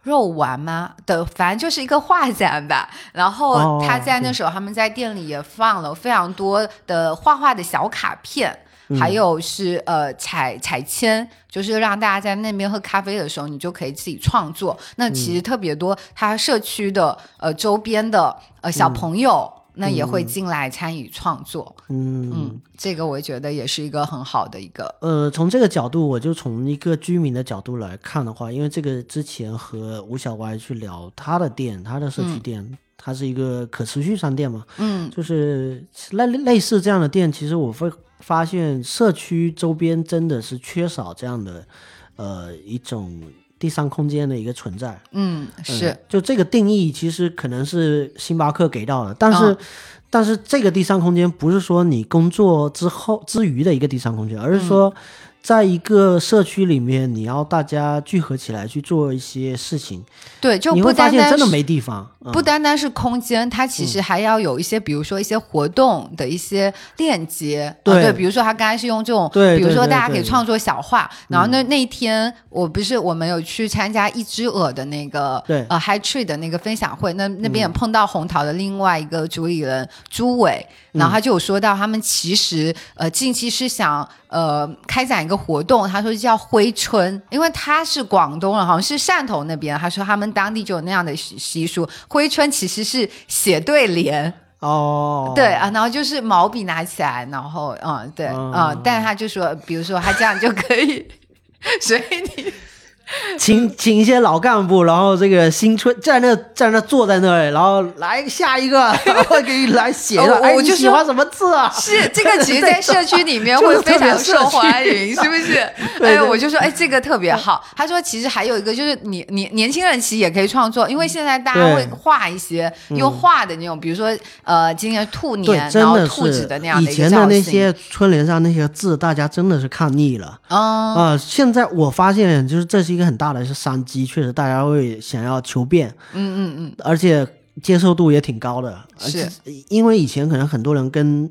肉丸吗的，反正就是一个画展吧。然后哦他在那时候他们在店里也放了非常多的画画的小卡片。嗯还有是呃彩彩铅，就是让大家在那边喝咖啡的时候，你就可以自己创作。那其实特别多，他社区的呃周边的呃小朋友，那也会进来参与创作。嗯。嗯，这个我觉得也是一个很好的一个呃，从这个角度，我就从一个居民的角度来看的话，因为这个之前和吴小歪去聊他的店，他的社区店，它是一个可持续商店嘛，嗯。就是类类似这样的店，其实我会发现社区周边真的是缺少这样的呃一种第三空间的一个存在。嗯是。嗯就这个定义，其实可能是星巴克给到的，但是、嗯但是这个第三空间不是说你工作之后之余的一个第三空间，而是嗯说在一个社区里面，你要大家聚合起来去做一些事情，对，就不你会发现真的没地方。嗯。不单单是空间，它其实还要有一些，比如说一些活动的一些链接。呃对。对，比如说他刚才是用这种，对比如说大家可以创作小画，然后那那一天我不是我们有去参加一只鹅的那个对。呃 High Tree 的那个分享会，那那边也碰到红桃的另外一个主理人朱伟，然后他就有说到他们其实呃近期是想呃开展一个活动，他说叫挥春，因为他是广东人，好像是汕头那边，他说他们当地就有那样的习习俗，挥春其实是写对联。哦，对啊，然后就是毛笔拿起来，然后嗯，对哦嗯，但他就说，比如说他这样就可以，所以你 请请一些老干部，然后这个新春在那在那坐在那里，然后来下一个，然后给你来写。哎，我就喜欢什么字啊？是这个，其实，在社区里面会非常受欢迎，是不是？哎，我就说，哎，这个特别好。他说，其实还有一个就是你你年轻人其实也可以创作，因为现在大家会画一些用画的那种，比如说呃，今年兔，年，然后兔子的那样的以前的那。些春联上那些字，大家真的是看腻了嗯，啊、现在我发现，就是这是一个很大的是商机，确实大家会想要求变，嗯嗯嗯，而且接受度也挺高的。而是且因为以前可能很多人跟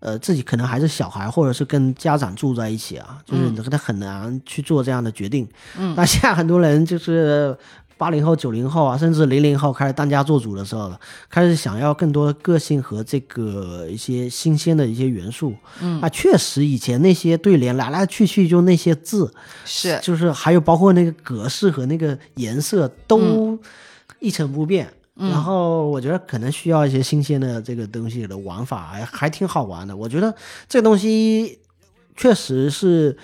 呃，自己可能还是小孩，或者是跟家长住在一起啊，就是他很难去做这样的决定。嗯，那现在很多人就是八零后、九零后啊，甚至零零后开始当家做主的时候了，开始想要更多的个性和这个一些新鲜的一些元素。嗯，啊，确实以前那些对联来来去去就那些字，是就是还有包括那个格式和那个颜色都一成不变。然后我觉得可能需要一些新鲜的这个东西的玩法，还还挺好玩的。我觉得这个东西确实是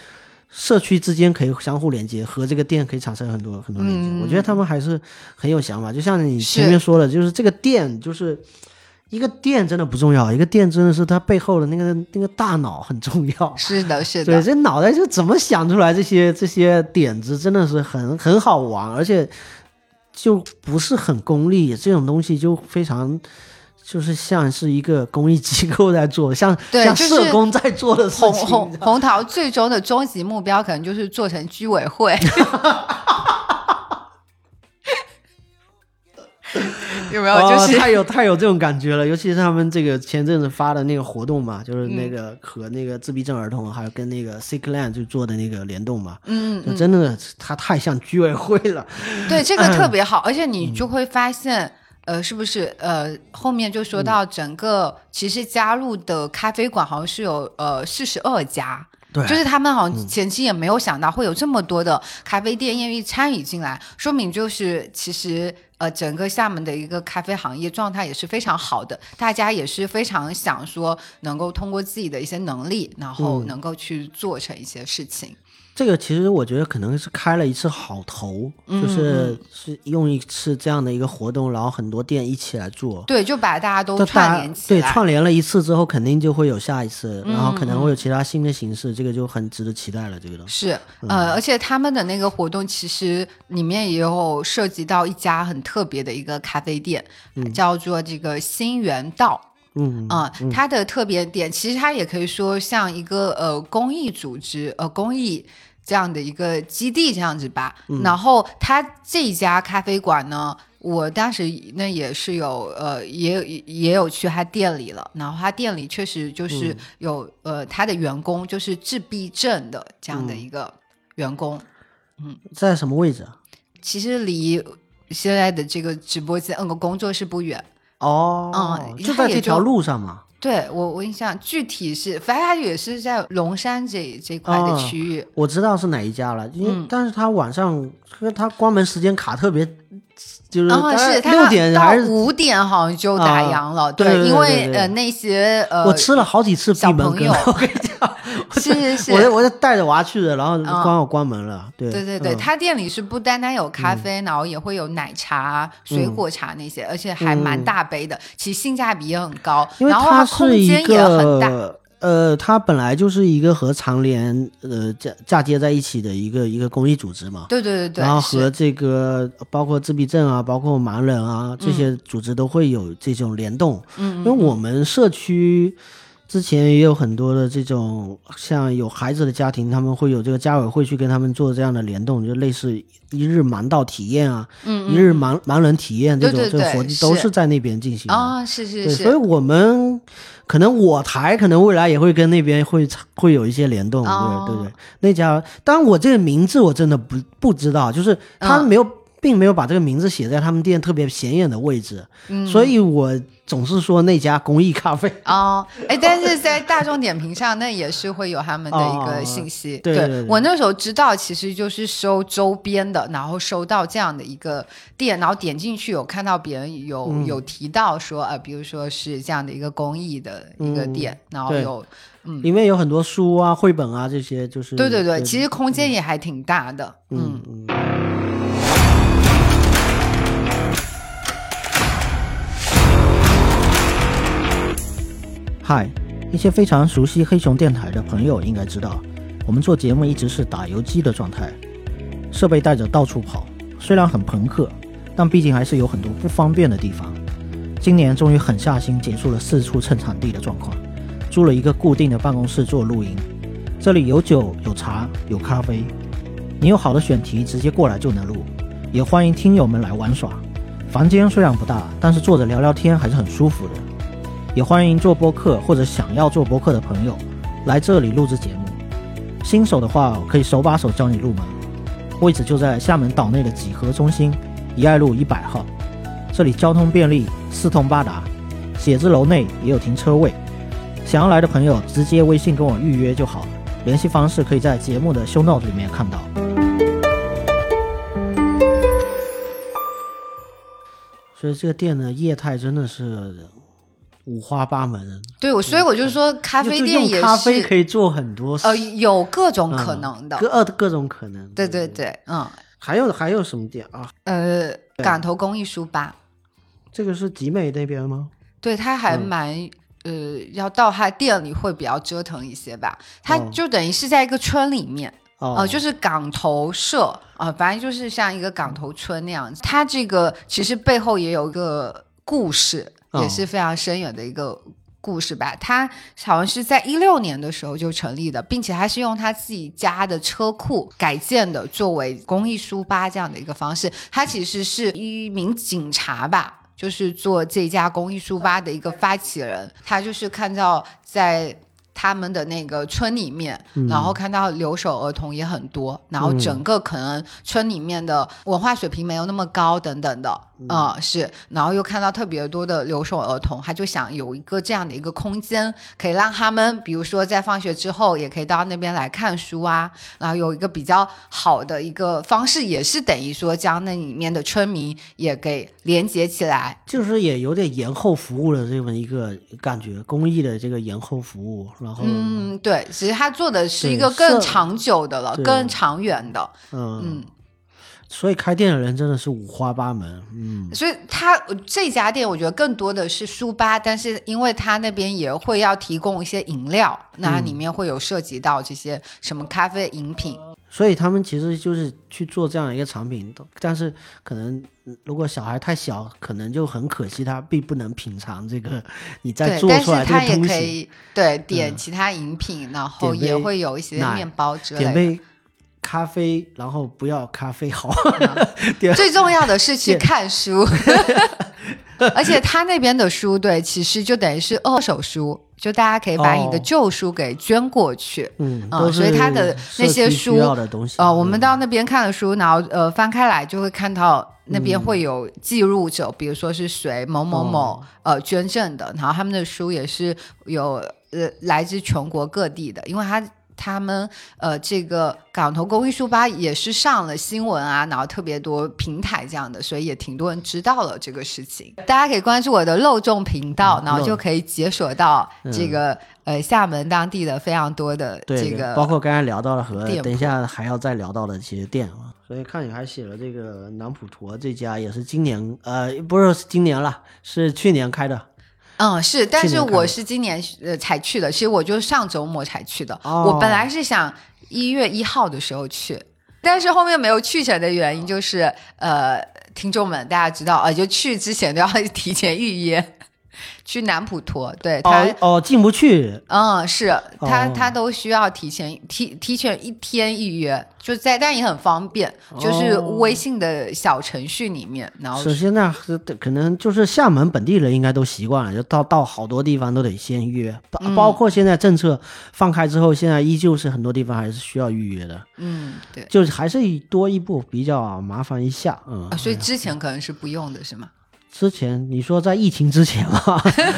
社区之间可以相互连接，和这个店可以产生很多很多连接。我觉得他们还是很有想法。就像你前面说的，就是这个店，就是一个店真的不重要，一个店真的是它背后的那个那个大脑很重要。是的，是的。对，这脑袋就怎么想出来这些这些点子，真的是很很好玩，而且。就不是很功利，这种东西就非常，就是像是一个公益机构在做，像像社工在做的事情。红红红桃最终的终极目标可能就是做成居委会。有没有？就是太有太有这种感觉了，尤其是他们这个前阵子发的那个活动嘛，就是那个和那个自闭症儿童，还有跟那个 Sickland 就做的那个联动嘛，嗯，就真的他太像居委会了。对，这个特别好，而且你就会发现，呃，是不是呃后面就说到整个其实加入的咖啡馆好像是有呃四十二家。对，就是他们好像前期也没有想到会有这么多的咖啡店愿意参与进来，说明就是其实呃整个厦门的一个咖啡行业状态也是非常好的，大家也是非常想说能够通过自己的一些能力，然后能够去做成一些事情。这个其实我觉得可能是开了一次好头，就是是用一次这样的一个活动，然后很多店一起来做，对，就把大家都串联起来。对，串联了一次之后，肯定就会有下一次，然后可能会有其他新的形式，这个就很值得期待了。这个东西是呃，而且他们的那个活动其实里面也有涉及到一家很特别的一个咖啡店，叫做这个新源道。嗯啊，它的特别点其实它也可以说像一个呃公益组织呃公益。这样的一个基地这样子吧，然后他这家咖啡馆呢，我当时那也是有呃，也有也有去他店里了，然后他店里确实就是有呃，他的员工就是自闭症的这样的一个员工，嗯，在什么位置啊？其实离现在的这个直播间嗯个工作室不远。哦，嗯，就在这条路上嘛。对我，我印象具体是，反正它也是在龙山这这块的区域。我知道是哪一家了，因为但是它晚上，它关门时间卡特别。就是六点还是五点，好像就打烊了。对，因为呃那些呃，我吃了好几次小朋友，我跟你讲，是是是，我我就带着娃去的，然后刚好关门了。对对对对，他店里是不单单有咖啡，然后也会有奶茶、水果茶那些，而且还蛮大杯的，其实性价比也很高，然后它空间也很大。呃，它本来就是一个和长联呃嫁嫁接在一起的一个一个公益组织嘛。对对对对。然后和这个包括自闭症啊，包括盲人啊这些组织都会有这种联动。嗯。因为我们社区之前也有很多的这种像有孩子的家庭，他们会有这个家委会去跟他们做这样的联动，就类似一日盲道体验啊，嗯，一日盲盲人体验这种这个活动都是在那边进行啊，是是是。所以我们。可能我台可能未来也会跟那边会会有一些联动，对对对，那家，当然我这个名字我真的不不知道，就是他没有，并没有把这个名字写在他们店特别显眼的位置，所以我。总是说那家公益咖啡。哦，哎，但是在大众点评上，那也是会有他们的一个信息。对我那时候知道，其实就是收周边的，然后收到这样的一个店，然后点进去有看到别人有有提到说，呃，比如说是这样的一个公益的一个店，然后有嗯，里面有很多书啊、绘本啊这些，就是对对对，其实空间也还挺大的，嗯。嗯。嗨，一些非常熟悉黑熊电台的朋友应该知道，我们做节目一直是打游击的状态，设备带着到处跑，虽然很朋克，但毕竟还是有很多不方便的地方。今年终于狠下心结束了四处蹭场地的状况，租了一个固定的办公室做录音。这里有酒有茶有咖啡，你有好的选题直接过来就能录，也欢迎听友们来玩耍。房间虽然不大，但是坐着聊聊天还是很舒服的。也欢迎做播客或者想要做播客的朋友来这里录制节目。新手的话，可以手把手教你入门，位置就在厦门岛内的几何中心怡爱路一百号。这里交通便利，四通八达，写字楼内也有停车位。想要来的朋友，直接微信跟我预约就好，联系方式可以在节目的 show note 里面看到。所以这个店的业态真的是五花八门。对，我所以我就说，咖啡店也是咖啡可以做很多事，呃有各种可能的。各呃各种可能。对对对，嗯还有还有什么店啊？呃，港头工艺书吧，这个是集美那边吗？对，他还嗯蛮。呃，要到他店里会比较折腾一些吧，他哦就等于是在一个村里面，哦，呃，就是港头社啊、反正就是像一个港头村那样子。它这个其实背后也有一个故事，哦也是非常深远的一个故事吧。他好像是在一六年的时候就成立的，并且他是用他自己家的车库改建的，作为公益书吧这样的一个方式。他其实是一名警察吧。就是做这家公益书吧的一个发起人，他就是看到在他们的那个村里面，然后看到留守儿童也很多，然后整个可能村里面的文化水平没有那么高等等的，嗯、是，然后又看到特别多的留守儿童，他就想有一个这样的一个空间，可以让他们，比如说在放学之后也可以到那边来看书啊，然后有一个比较好的一个方式，也是等于说将那里面的村民也给连接起来，就是也有点延后服务的这么一个感觉，公益的这个延后服务，然后嗯，对，其实他做的是一个更长久的了，更长远的，嗯嗯。所以开店的人真的是五花八门，嗯，所以他这家店我觉得更多的是书吧，但是因为他那边也会要提供一些饮料，那里面会有涉及到这些什么咖啡饮品，所以他们其实就是去做这样一个产品，但是可能嗯如果小孩太小，可能就很可惜，他并不能品尝这个你在对，但是做出来这他也。可以对点嗯其他饮品，然后也会有一些面包之类的。点杯咖啡，然后不要咖啡好。最重要的是去看书，而且他那边的书，对，其实就等于是二手书，就大家可以把你的哦旧书给捐过去。嗯，嗯都是所以他的那些书需要的东西。呃，我们嗯到那边看的书，然后呃翻开来就会看到那边会有记录者，比如说是谁某某某、哦呃捐赠的，然后他们的书也是有呃来自全国各地的，因为他。他们呃，这个港头公益书吧也是上了新闻啊，然后特别多平台这样的，所以也挺多人知道了这个事情。大家可以关注我的漏众频道，嗯然后就可以解锁到嗯这个、呃厦门当地的非常多的对，对这个包括刚才聊到了和等一下还要再聊到的这些店啊。所以看你还写了这个南普陀这家也是今年呃不是今年了，是去年开的。嗯，是，但是我是今年呃才去的，其实我就是上周末才去的。哦我本来是想一月一号的时候去，但是后面没有去成的原因就是，呃，听众们大家知道，呃，就去之前都要 提前预约。去南普陀，对他，哦哦，进不去。嗯，是他哦他都需要提前提提前一天预约，就在，但也很方便，就是哦微信的小程序里面，然后首先呢，可能就是厦门本地人应该都习惯了，就到到好多地方都得先预约，包嗯包括现在政策放开之后，现在依旧是很多地方还是需要预约的，嗯，对。就是还是多一步比较麻烦一下，嗯啊，。所以之前可能是不用的，是吗？之前你说在疫情之前嘛，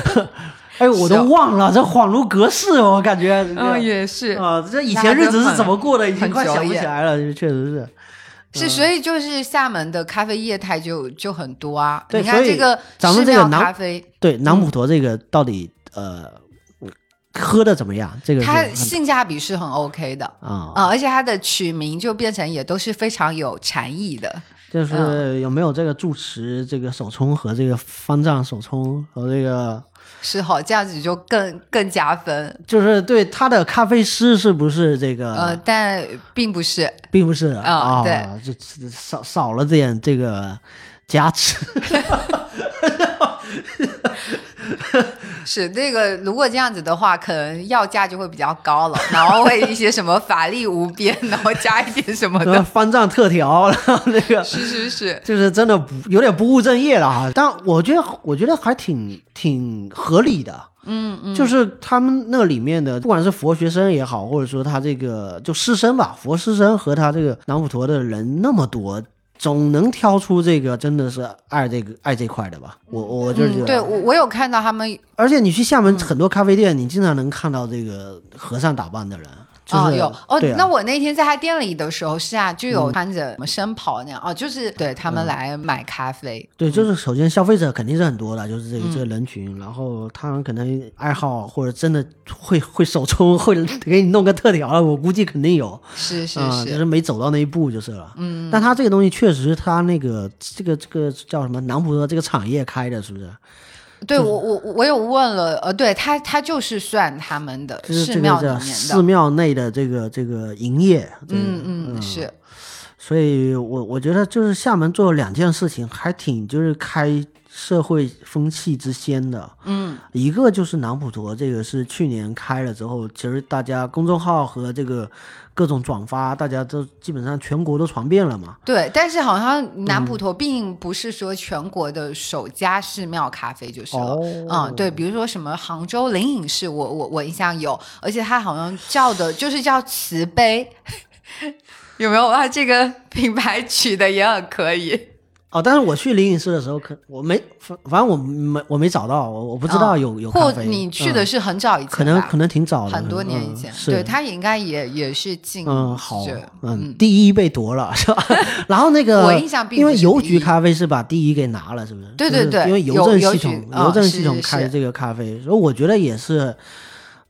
哎，我都忘了，这恍如隔世，我感觉。嗯，也是啊，这以前日子是怎么过的，已经快想不起来了，确实是。是，所以就是厦门的咖啡业态就就很多啊。你看对所以这个咱们寺庙这个南咖啡，对，南普陀这个到底呃喝的怎么样？这个它性价比是很 OK 的啊，啊、而且它的取名就变成也都是非常有禅意的。就是有没有这个住持这个手冲和这个方丈手冲和这个，是好，这样子就更更加分。就是对他的咖啡师是不是这个？呃，但并不是，并不是啊啊，对就少少了点这个加持。是那个，如果这样子的话，可能要价就会比较高了，然后会一些什么法力无边，然后加一点什么什么的。方丈特调，然后那个 是是是，就是真的不有点不务正业了哈。但我觉得我觉得还挺挺合理的。嗯嗯，就是他们那里面的，不管是佛学生也好，或者说他这个就师生吧，佛师生和他这个南普陀的人那么多，总能挑出这个真的是爱这个爱这块的吧？我我就是觉得，嗯，对我我有看到他们而且你去厦门很多咖啡店，你经常能看到这个和尚打扮的人，就是、哦，有哦啊，那我那天在他店里的时候是啊，就有穿着什么深袍那样哦，就是对他们来买咖啡，对，就是首先消费者肯定是很多的，就是这个嗯这个人群，然后他们可能爱好或者真的会会手冲，会 给你弄个特调，我估计肯定有。是是啊、就是是，没走到那一步就是了。嗯，但他这个东西确实，他那个这个这个叫什么南普陀这个产业开的，是不是？对我我我有问了，呃，对他他就是算他们的就是寺庙里面的寺，庙内的这个这个营业。这个嗯嗯是，所以我我觉得就是厦门做了两件事情，还挺就是开社会风气之先的。嗯一个就是南普陀，这个是去年开了之后，其实大家公众号和这个各种转发，大家都基本上全国都传遍了嘛。对，但是好像嗯南普陀并不是说全国的首家寺庙咖啡就是了。哦嗯，对，比如说什么杭州灵隐寺，我我我印象有，而且它好像叫的就是叫慈悲，有没有啊？这个品牌取的也很可以。哦，但是我去灵隐寺的时候，可我没，反反正我没我没找到，我我不知道有、有咖啡。或你去的嗯是很早以前吧、可能可能挺早的，很多年以前，嗯对，他也应该也也是进嗯好，嗯，第一被夺了是吧？然后那个 我印象并因为邮局咖啡是把第一给拿了，是不是？就是对对对因为邮政系统邮政系统开这个咖啡，所以我觉得也是。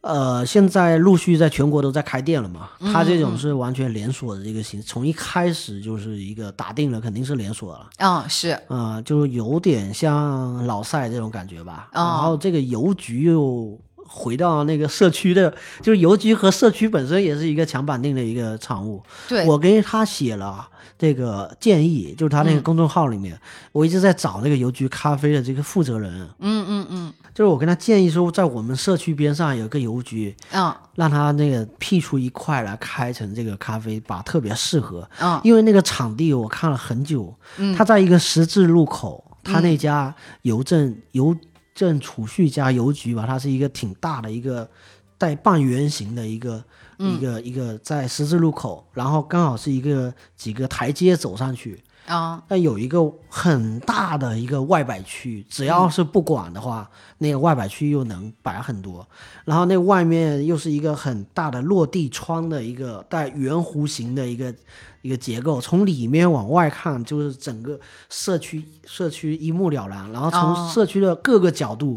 呃，现在陆续在全国都在开店了嘛。嗯它这种是完全连锁的这个形，从一开始就是一个打定了，肯定是连锁了。嗯是啊、就有点像老赛这种感觉吧。哦然后这个邮局又回到那个社区的，就是邮局和社区本身也是一个强绑定的一个产物。对，我给他写了这个建议，就是他那嗯。个公众号里面，我一直在找那个邮局咖啡的这个负责人。嗯嗯嗯。就是我跟他建议说，在我们社区边上有个邮局，嗯。让他那个辟出一块来开成这个咖啡吧，特别适合。嗯。因为那个场地我看了很久，嗯。它在一个十字路口，他那家邮政邮政储蓄加邮局吧，它是一个挺大的一个带半圆形的一个、嗯一个一个在十字路口，然后刚好是一个几个台阶走上去，啊那有一个很大的一个外摆区，只要是不管的话，那个外摆区又能摆很多。然后那外面又是一个很大的落地窗的一个带圆弧形的一个一个结构，从里面往外看就是整个社区社区一目了然，然后从哦。社区的各个角度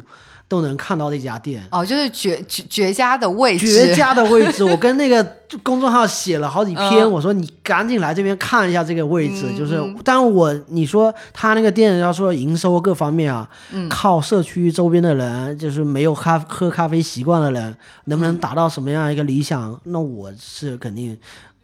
都能看到这家店。哦，就是绝绝绝佳的位置，绝佳的位置，我跟那个公众号写了好几篇，嗯我说你赶紧来这边看一下这个位置，就是，但我你说他那个店要说营收各方面啊，嗯靠社区周边的人，就是没有咖喝咖啡习惯的人，能不能达到什么样一个理想？那我是肯定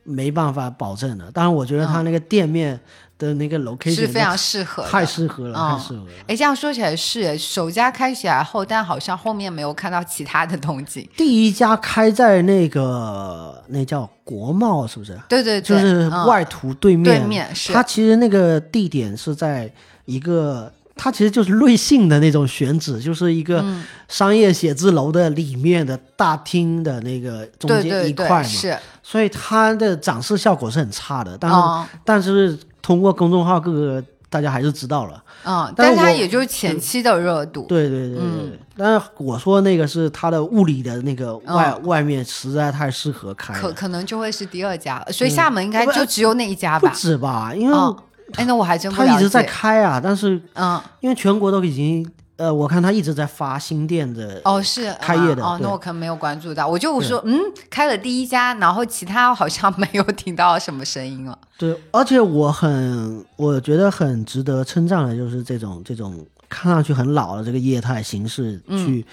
没办法保证的。但是，我觉得他那个店面的那个 location 是非常适合，太适合了，嗯。太适合了。哎，这样说起来是首家开起来后，但好像后面没有看到其他的东西。第一家开在那个那叫国贸，是不是？对对对，就是嗯。外图对面，对面是。它其实那个地点是在一个，它其实就是瑞幸的那种选址，就是一个嗯。商业写字楼的里面的大厅的那个中间一块嘛，是，所以它的展示效果是很差的，但是、嗯。但是通过公众号各个大家还是知道了，嗯，但是也就是前期的热度。对对对对嗯。但是我说那个是它的物理的那个外、外面实在太适合开了，可可能就会是第二家，所以厦门应该就只有那一家吧不吧？止吧，因为嗯，哎，那我还真不了它一直在。开啊，但是嗯，因为全国都已经，呃，我看他一直在发新店的，哦，是开业的啊哦，那我可能没有关注到。我就说，嗯，开了第一家，然后其他好像没有听到什么声音了。对，而且我很，我觉得很值得称赞的，就是这种这种看上去很老的这个业态形式，嗯去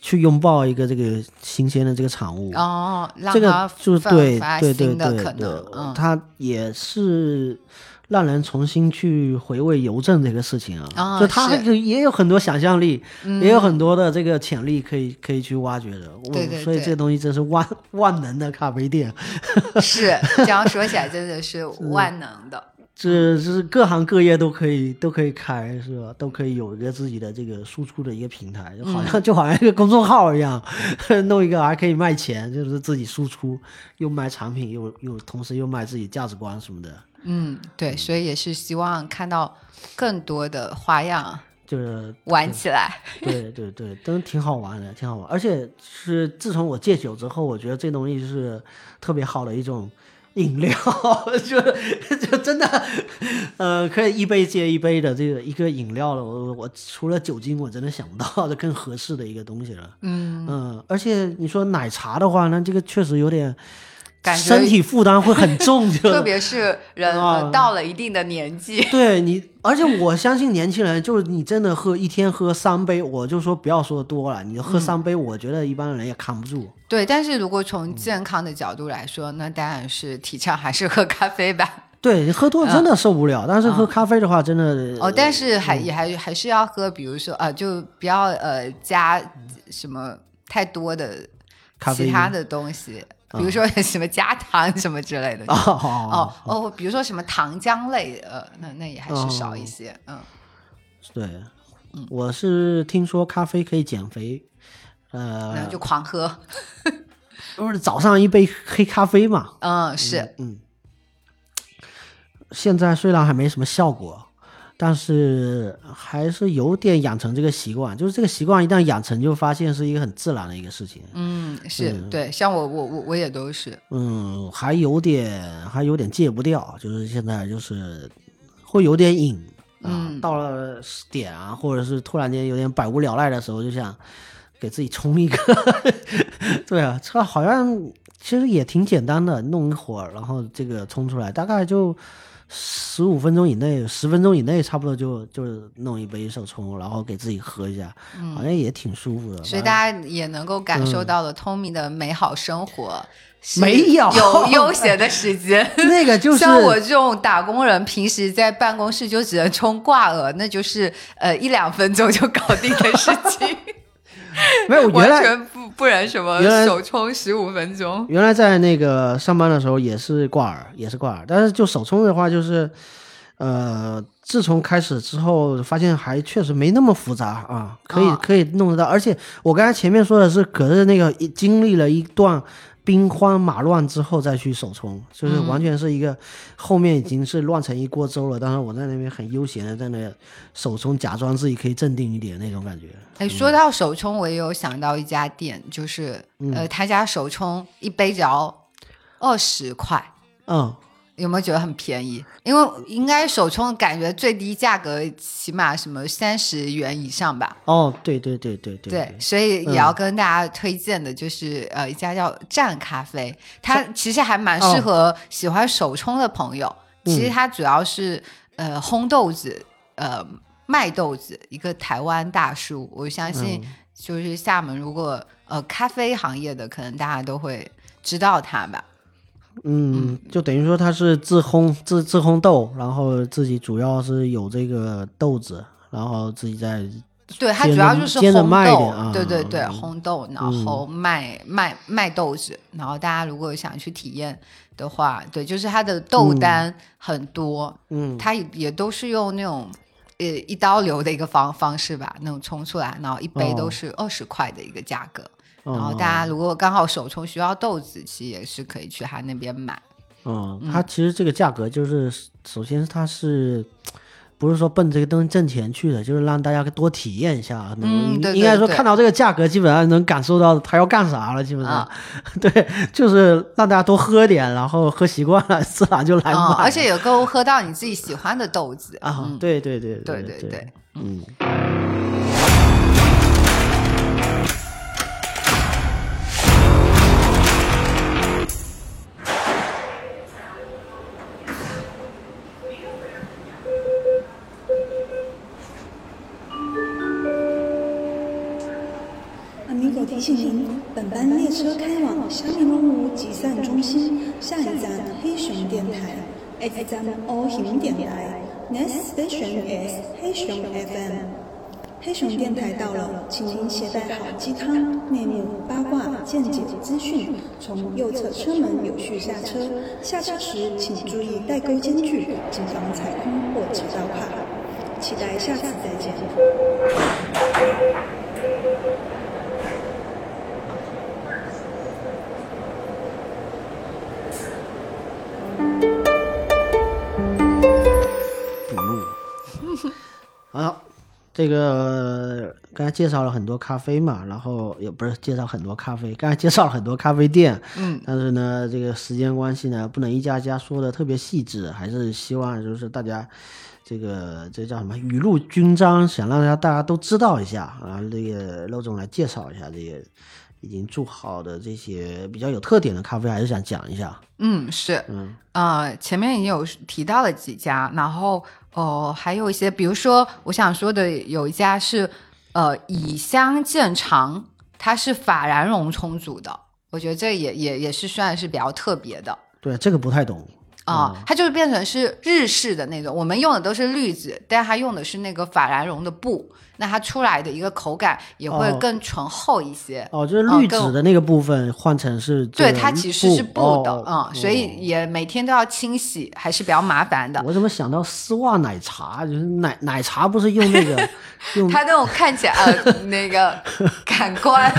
去拥抱一个这个新鲜的这个产物。哦，这个就是奋对对对的对对可能，，嗯它也是让人重新去回味邮政这个事情啊，啊就它是就也有很多想象力，也有很多的这个潜力可以可以去挖掘的。我对对对所以这个东西真是万 万能的咖啡店，是这样说起来真的是万能的。这这是各行各业都可以都可以开，是吧？都可以有一个自己的这个输出的一个平台，就好像、就好像一个公众号一样，弄一个还可以卖钱，就是自己输出，又卖产品，又又同时又卖自己价值观什么的。嗯，对，所以也是希望看到更多的花样就是玩起来。对对对，都挺好玩的，挺好玩。而且是自从我戒酒之后，我觉得这东西是特别好的一种饮料，就就真的，呃，可以一杯接一杯的这个一个饮料了。我我除了酒精，我真的想不到的更合适的一个东西了。嗯，嗯，而且你说奶茶的话，那这个确实有点感觉身体负担会很重，就特别是人、到了一定的年纪，对你，而且我相信年轻人，就是你真的喝一天喝三杯，我就说不要说多了，你喝三杯，我觉得一般人也扛不住。对。但是如果从健康的角度来说，那当然是提倡还是喝咖啡吧。对你喝多了真的受不了，但是喝咖啡的话，真的嗯。哦，但是还也还还是要喝，比如说啊、呃就不要呃加什么太多的其他的东西，比如说什么加糖什么之类的。哦哦哦，比如说什么糖浆类，呃，那那也还是少一些，嗯。对，我是听说咖啡可以减肥，呃然后，就狂喝，不是早上一杯黑咖啡嘛，嗯，是，嗯现在虽然还没什么效果，但是还是有点养成这个习惯。就是这个习惯一旦养成，就发现是一个很自然的一个事情。嗯，是对，像我我我我也都是，嗯，还有点还有点戒不掉，就是现在就是会有点瘾啊。嗯到了点啊，或者是突然间有点百无聊赖的时候，就想给自己冲一个。对啊，这好像其实也挺简单的，弄一会儿，然后这个冲出来，大概就十五分钟以内，十分钟以内，差不多就就弄一杯手冲，然后给自己喝一下，好像也挺舒服的。嗯所以大家也能够感受到了 Tommy 的美好生活。没有有悠闲的时间，那个就 是像我这种打工人，平时在办公室就只能冲挂额，那就是呃一两分钟就搞定的事情，没有原完来全不不然什么原来手冲十五分钟。原来在那个上班的时候也是挂耳，也是挂耳，但是就首充的话，就是，呃，自从开始之后，发现还确实没那么复杂啊，可以、啊可以弄得到。而且我刚才前面说的是，可是那个经历了一段兵荒马乱之后再去首冲，就是完全是一个、后面已经是乱成一锅粥了，但是我在那边很悠闲的在那首冲，假装自己可以镇定一点那种感觉。哎，说到首冲，我也有想到一家店，就是、嗯。呃，他家首冲一杯只要二十块，嗯，有没有觉得很便宜？因为应该手冲感觉最低价格起码什么三十元以上吧。哦，对对对对对对，所以也要跟大家推荐的就是、呃一家叫湛咖啡，它其实还蛮适合喜欢手冲的朋友。其实它主要是呃烘豆子，呃卖豆子，一个台湾大叔。我相信就是厦门如果呃咖啡行业的，可能大家都会知道他吧。嗯，就等于说他是自烘自自烘豆，然后自己主要是有这个豆子，然后自己在对，它主要就是烘豆，对对对，嗯。烘豆，然后卖、卖卖豆子，然后大家如果想去体验的话，对，就是它的豆单很多，嗯。它也也都是用那种呃一刀流的一个方方式吧，那种冲出来，然后一杯都哦是二十块的一个价格，哦然后大家如果刚好手冲需要豆子，其实也是可以去他那边买。嗯，它其实这个价格就是，首先它是不是说奔这个东西挣钱去的，就是让大家多体验一下。嗯对对应该说看到这个价格，基本上能感受到他要干啥了，基本上。啊 对，就是让大家多喝点，然后喝习惯了，自然就来买嗯，而且也够喝到你自己喜欢的豆子啊，对对对对对对，嗯。提醒您，本班列车开往香米龙湖集散中心，下一站黑熊电台，XM 黑熊电台，Next station is 黑熊 FM。黑熊电台到了，请您携带好鸡汤、内幕、八卦、见解、资讯，从右侧车门有序下车。下车时请注意带钩间距，谨防踩空或挤到卡。期待下次再见。这个刚才介绍了很多咖啡嘛，然后也不是介绍很多咖啡，刚才介绍了很多咖啡店，嗯，但是呢，这个时间关系呢，不能一家家说的特别细致，还是希望就是大家这个这叫什么雨露均沾，想让大家大家都知道一下啊。这个肉总来介绍一下这个已经做好的这些比较有特点的咖啡，还是想讲一下。嗯，是，嗯，呃，前面已经有提到了几家，然后哦、还有一些，比如说我想说的有一家是呃以香见长，它是法兰绒充足的，我觉得这也也也是算是比较特别的。对，这个不太懂。啊、它就是变成是日式的那种，我们用的都是绿子，但它用的是那个法兰绒的布，那它出来的一个口感也会哦更醇厚一些。哦，就是滤纸的那个部分换成是这对，它其实是布的，哦嗯，所以也每天都要清洗，还是比较麻烦的。我怎么想到丝袜奶茶？就是奶奶茶不是用那个 用它那种看起来呃 那个感官，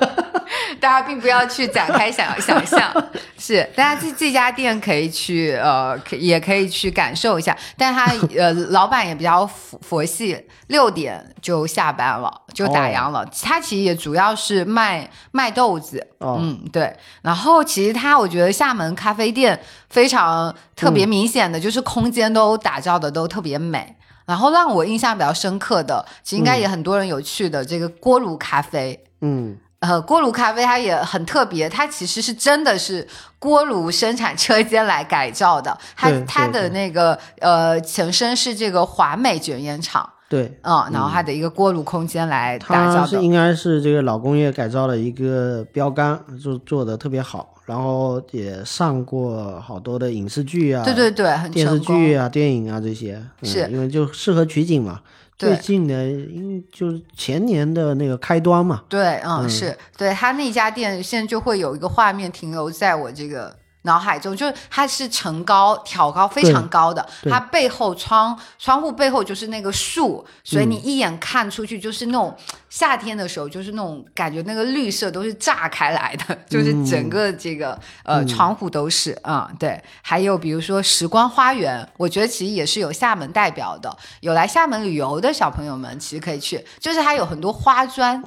大家并不要去展开想想象，是大家这这家店可以去呃，可也可以去感受一下，但他呃老板也比较佛佛系，六点就下班了，就打烊了。他其实也主要是卖卖豆子，哦嗯对。然后其实他我觉得厦门咖啡店非常特别明显的就是空间都打造的都特别美。然后让我印象比较深刻的，其实应该也很多人有去的、这个锅炉咖啡。嗯呃，锅炉咖啡它也很特别，它其实是真的是锅炉生产车间来改造的。它它的那个呃前身是这个华美卷烟厂，对，嗯，然后它的一个锅炉空间来打造的。它是应该是这个老工业改造的一个标杆，就做的特别好，然后也上过好多的影视剧啊，对对对，很电视。剧啊、电影啊这些，嗯是因为就适合取景嘛。对最近的，因就是前年的那个开端嘛，对，嗯，是对他那家店现在就会有一个画面停留在我这个脑海中，就是它是层高挑高非常高的，它背后窗窗户背后就是那个树，所以你一眼看出去就是那种夏天的时候，就是那种感觉那个绿色都是炸开来的，就是整个这个、呃窗户都是啊、嗯，对，还有比如说时光花园，我觉得其实也是有厦门代表的，有来厦门旅游的小朋友们其实可以去，就是它有很多花砖。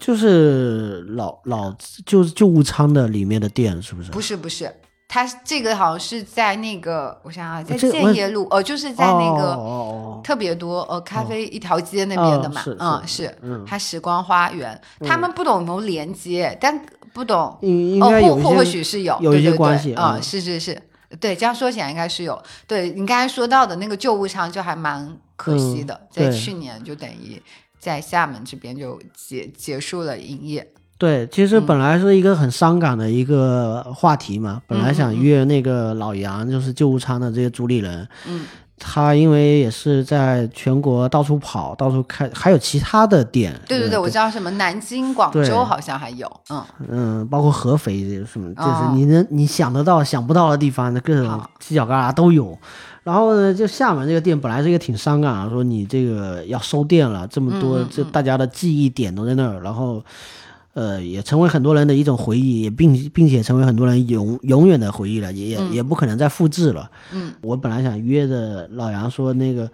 就是老老就是旧物仓的里面的店，是不是？不是不是，它这个好像是在那个，我想想，在建业路，哦，就是在那哦个哦特别多呃咖啡一条街那边的嘛，嗯是它时光花园，他们不懂有没有连接，但不懂哦，或或或许是有有一些对对对关系啊、嗯是是是。对，这样说起来应该是有。对你刚才说到的那个旧物仓，就还蛮可惜的，嗯在去年就等于在厦门这边就结结束了营业。对，其实本来是一个很伤感的一个话题嘛，本来想约那个老杨，就是旧物仓的这些主理人，嗯，他因为也是在全国到处跑，到处开，还有其他的店，对对对，呃我知道什么南京、广州好像还有，嗯，嗯，包括合肥什么，就是哦。你能你想得到、想不到的地方，各种犄角旮旯都有。然后呢，就厦门这个店本来是一个挺伤感啊，说你这个要收店了，这么多这大家的记忆点都在那儿，然后呃也成为很多人的一种回忆，也并并且成为很多人永永远的回忆了，也也、也不可能再复制了。嗯，我本来想约着老杨说那个。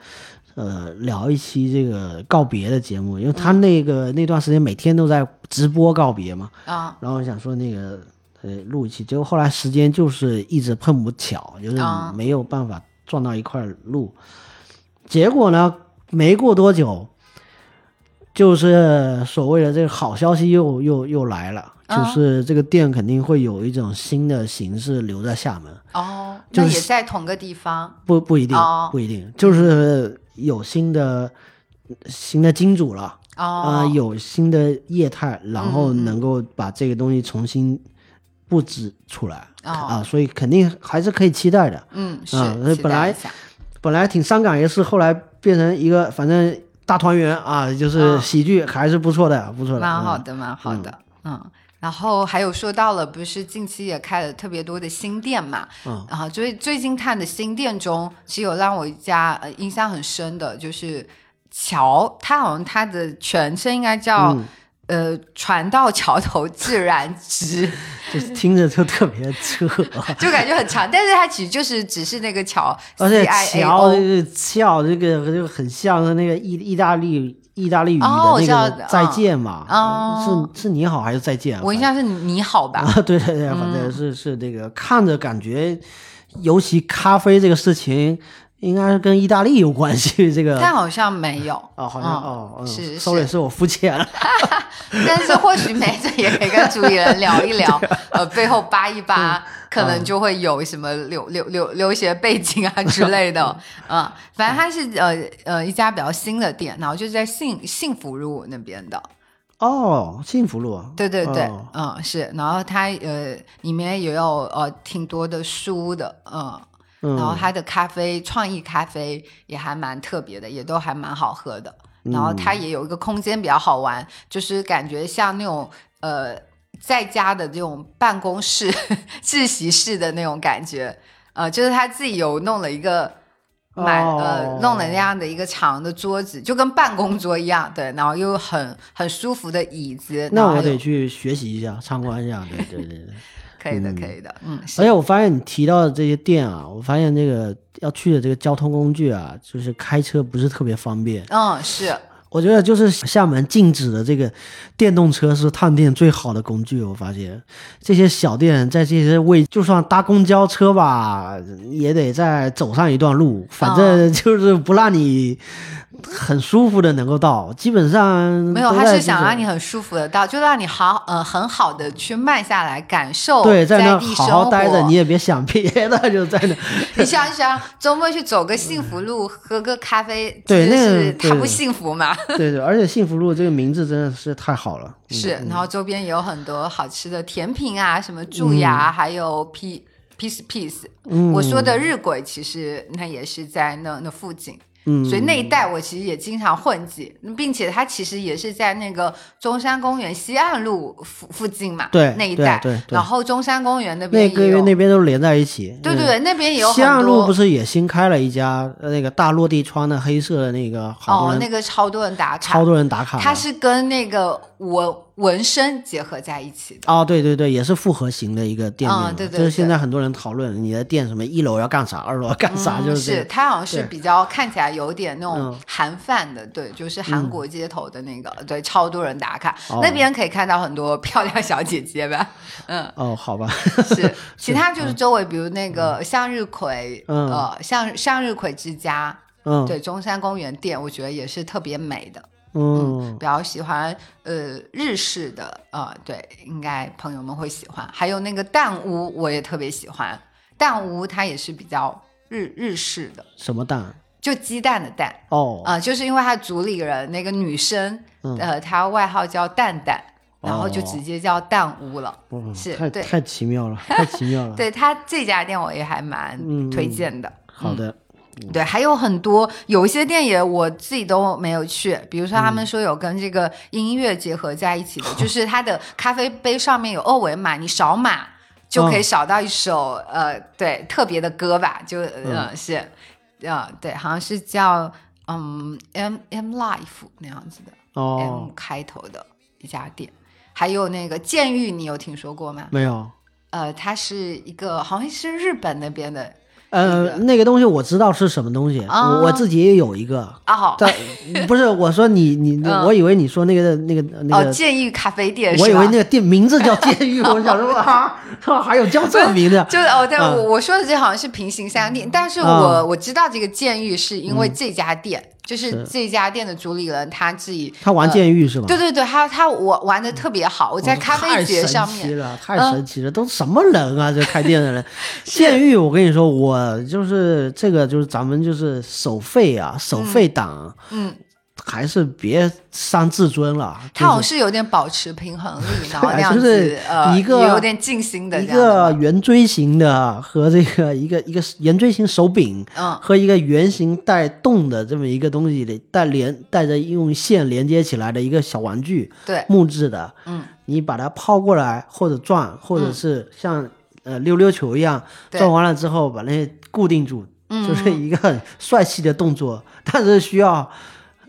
呃，聊一期这个告别的节目，因为他嗯那个、那段时间每天都在直播告别嘛，啊，然后想说那个呃录一期，结果后来时间就是一直碰不巧，就是啊。没有办法撞到一块儿录。结果呢，没过多久，就是所谓的这个好消息又又又来了，啊？就是这个店肯定会有一种新的形式留在厦门，哦，那就是也在同个地方，不不一定，哦。不一定，就是有新的新的金主了。啊、哦，有新的业态，然后能够把这个东西重新布置出来、哦啊，所以肯定还是可以期待的。嗯，是本来本来挺伤感，也是后来变成一个反正大团圆啊，就是嗯喜剧，还是不错的，不错的。嗯蛮好的，蛮好的，嗯。然后还有说到了，不是近期也开了特别多的新店嘛？嗯，然后最最近看的新店中，其实有让我一家呃印象很深的，就是乔，他好像他的全称应该叫、嗯呃船到桥头自然直，就是听着就特别扯，就感觉很长，但是它其实就是只是那个桥而且桥这个桥这个就很像是那个意意大利意大利语的那个再见嘛，哦。是是你好还是再见啊？我印象是你好吧？啊，对对对，反嗯。正是是这个看着感觉，尤其咖啡这个事情，应该是跟意大利有关系。这个但好像没有哦，好像嗯哦，嗯是，sorry，是是我肤浅了。但是或许没准也可以跟主理人聊一聊，呃，背后扒一扒，可能就会有什么留留留留学背景啊之类的，嗯，反正它是呃呃一家比较新的店，然后就是在幸幸福路那边的，哦，幸福路，对对对，哦嗯是，然后它呃里面也有呃挺多的书的，嗯。嗯然后它的咖啡创意咖啡也还蛮特别的，也都还蛮好喝的。然后它也有一个空间比较好玩，就是感觉像那种呃在家的这种办公室 自习室的那种感觉，呃，就是他自己有弄了一个。买呃哦弄了那样的一个长的桌子，就跟办公桌一样，对，然后又很很舒服的椅子，那我得去学习一下，参观一下。对对对对。可以的，可以的，嗯，而且我发现你提到的这些店啊，我发现这个要去的这个交通工具啊，就是开车不是特别方便。嗯是，我觉得就是厦门禁止的这个电动车是探店最好的工具。我发现这些小店在这些位，就算搭公交车吧，也得再走上一段路，反正就是不让你很舒服的能够到。基本上没有，他是想让你很舒服的到，就让你好呃很好的去慢下来，感受对在那地好好待着，你也别想别的，就在那。你想一想，周末去走个幸福路，喝个咖啡，其 实对那个是他不幸福嘛？对对，而且幸福路这个名字真的是太好了。是，然后周边也有很多好吃的甜品啊，什么蛀牙，还有 P piece piece。嗯我说的日晷其实那也是在那那附近。嗯，所以那一带我其实也经常混迹，并且它其实也是在那个中山公园西岸路附附近嘛，对那一带。对对对然后中山公园那边那个也有，那边都连在一起。嗯对对对，那边也有西岸。路不是也新开了一家呃那个大落地窗的黑色的那个，好哦，那个超多人打卡，超多人打卡的。它是跟那个纹纹身结合在一起的。哦，对对对，也是复合型的一个店面嘛。嗯对对就是现在很多人讨论你的店什么一楼要干啥，二楼要干啥，嗯就是这个它好像是比较看起来有点那种嗯。韩范的，对，就是韩国街头的那个，对，超多人打卡，哦。那边可以看到很多漂亮小姐姐吧，嗯，哦，好吧，是，其他就是周围，比如那个向日葵，嗯。呃，向向日葵之家，嗯，对，中山公园店，我觉得也是特别美的，嗯比较喜欢呃日式的，呃，对，应该朋友们会喜欢。还有那个蛋屋，我也特别喜欢，蛋屋它也是比较日日式的，什么蛋？就鸡蛋的蛋。哦，啊、就是因为他主理人那个女生，嗯呃，她外号叫蛋蛋，然后就哦直接叫蛋屋了。嗯是对太太奇妙了，太奇妙了。对他这家店我也还蛮嗯推荐的。好的，对，还有很多，有一些店也我自己都没有去，比如说他们嗯说有跟这个音乐结合在一起的，就是它的咖啡杯上面有二维码，你扫码就可以哦扫到一首、呃对特别的歌吧，就呃、是呃对，好像是叫嗯 M M Life 那样子的、哦。M，开头的一家店，还有那个监狱，你有听说过吗？没有。呃，它是一个好像是日本那边的呃，那个东西我知道是什么东西，啊我我自己也有一个。啊但 不是我说你你，嗯。我以为你说那个那个那哦个，剑玉咖啡店？我以为那个店名字叫监狱，我想说啊，还有叫这名字。就是哦，对，嗯。我我说的这好像是平行三店，但是我、嗯。我知道这个监狱是因为这家店，就是这家店的主理人他自己，他玩监狱是吧？对对对，他他我玩的特别好，我在咖啡节上面，太神奇了，太神奇了，都什么人啊？这开店的人，监狱，我跟你说，我就是这个，就是咱们就是手费啊，手费党，嗯，还是别伤自尊了。他好像是有点保持平衡力，然后那样就子是呃，一个也有点静心的一个圆锥形的和这个一个一个圆锥形手柄，嗯。和一个圆形带动的这么一个东西的带连带着用线连接起来的一个小玩具，对，木质的，嗯，你把它抛过来或者转，或者是像、呃溜溜球一样转完了之后把那些固定住，嗯。就是一个很帅气的动作，但是需要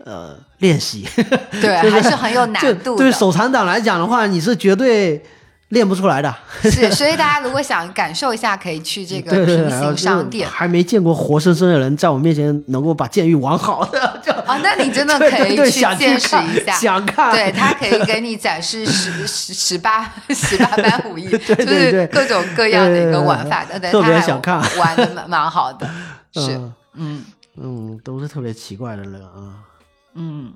呃练习，对，就是还是很有难度的。对手残党来讲的话，你是绝对练不出来的。是，所以大家如果想感受一下，可以去这个平行商店。还没见过活生生的人在我面前能够把监狱玩好的，就哦，那你真的可以对对想见识一下，想看，对他可以给你展示十十十八十八般武艺，对对就是各种各样的一个玩法，特别想看玩的蛮蛮好的，是嗯嗯嗯，都是特别奇怪的人啊。嗯。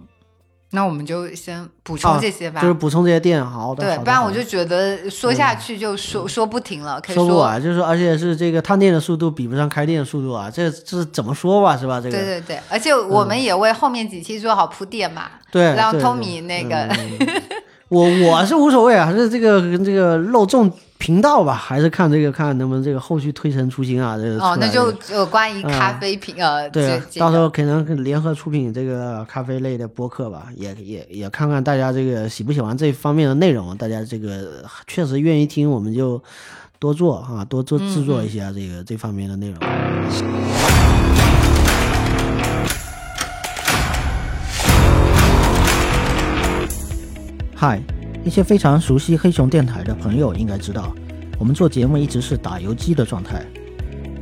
那我们就先补充啊这些吧，就是补充这些店，好的，对，好的好的不然我就觉得说下去就说说不停了，可以说不说。完，就是说而且是这个探店的速度比不上开店的速度啊，这这是怎么说吧，是吧？这个？对对对，而且我们也为后面几期做好铺垫嘛，对，让对 Tommy 那个嗯我我是无所谓啊，还是这个跟这个肉粽频道吧，还是看这个看能不能这个后续推陈出新啊？这个哦，那就这个有关于咖啡品呃，对到时候可能联合出品这个咖啡类的播客吧，也也也看看大家这个喜不喜欢这方面的内容，大家这个确实愿意听，我们就多做啊，多做制作一下这个、这方面的内容。嗨，一些非常熟悉黑熊电台的朋友应该知道，我们做节目一直是打游击的状态，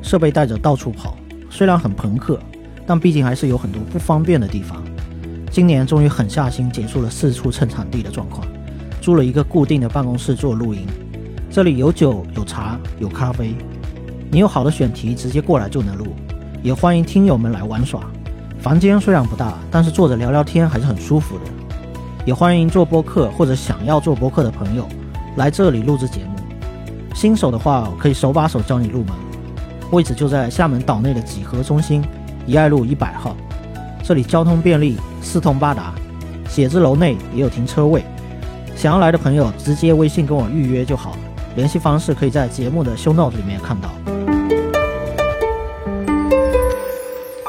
设备带着到处跑，虽然很朋克，但毕竟还是有很多不方便的地方。今年终于狠下心结束了四处蹭场地的状况，租了一个固定的办公室做录音。这里有酒、有茶、有咖啡，你有好的选题直接过来就能录，也欢迎听友们来玩耍。房间虽然不大，但是坐着聊聊天还是很舒服的。也欢迎做播客或者想要做播客的朋友来这里录制节目。新手的话，可以手把手教你入门，位置就在厦门岛内的几何中心怡爱路一百号。这里交通便利，四通八达，写字楼内也有停车位。想要来的朋友，直接微信跟我预约就好。联系方式可以在节目的 show note 里面看到。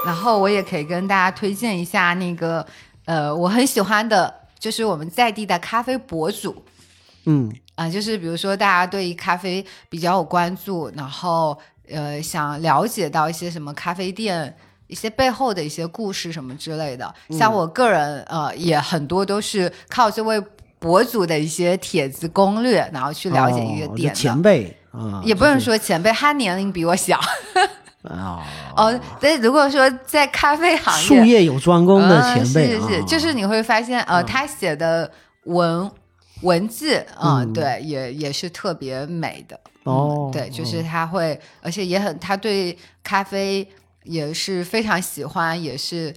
然后我也可以跟大家推荐一下那个呃，我很喜欢的，就是我们在地的咖啡博主嗯啊、就是比如说大家对于咖啡比较有关注，然后呃想了解到一些什么咖啡店。一些背后的一些故事什么之类的，像我个人呃也很多都是靠这位博主的一些帖子攻略，然后去了解一个哦点的。前辈啊，也不能说前辈，他年龄比我小啊，哦。但如果说在咖啡行业，术业有专攻的嗯前辈啊，是是是，就是你会发现，呃，他写的文文字，嗯，嗯对，也也是特别美的。嗯哦对，就是他会，而且也很，他对咖啡也是非常喜欢，也是。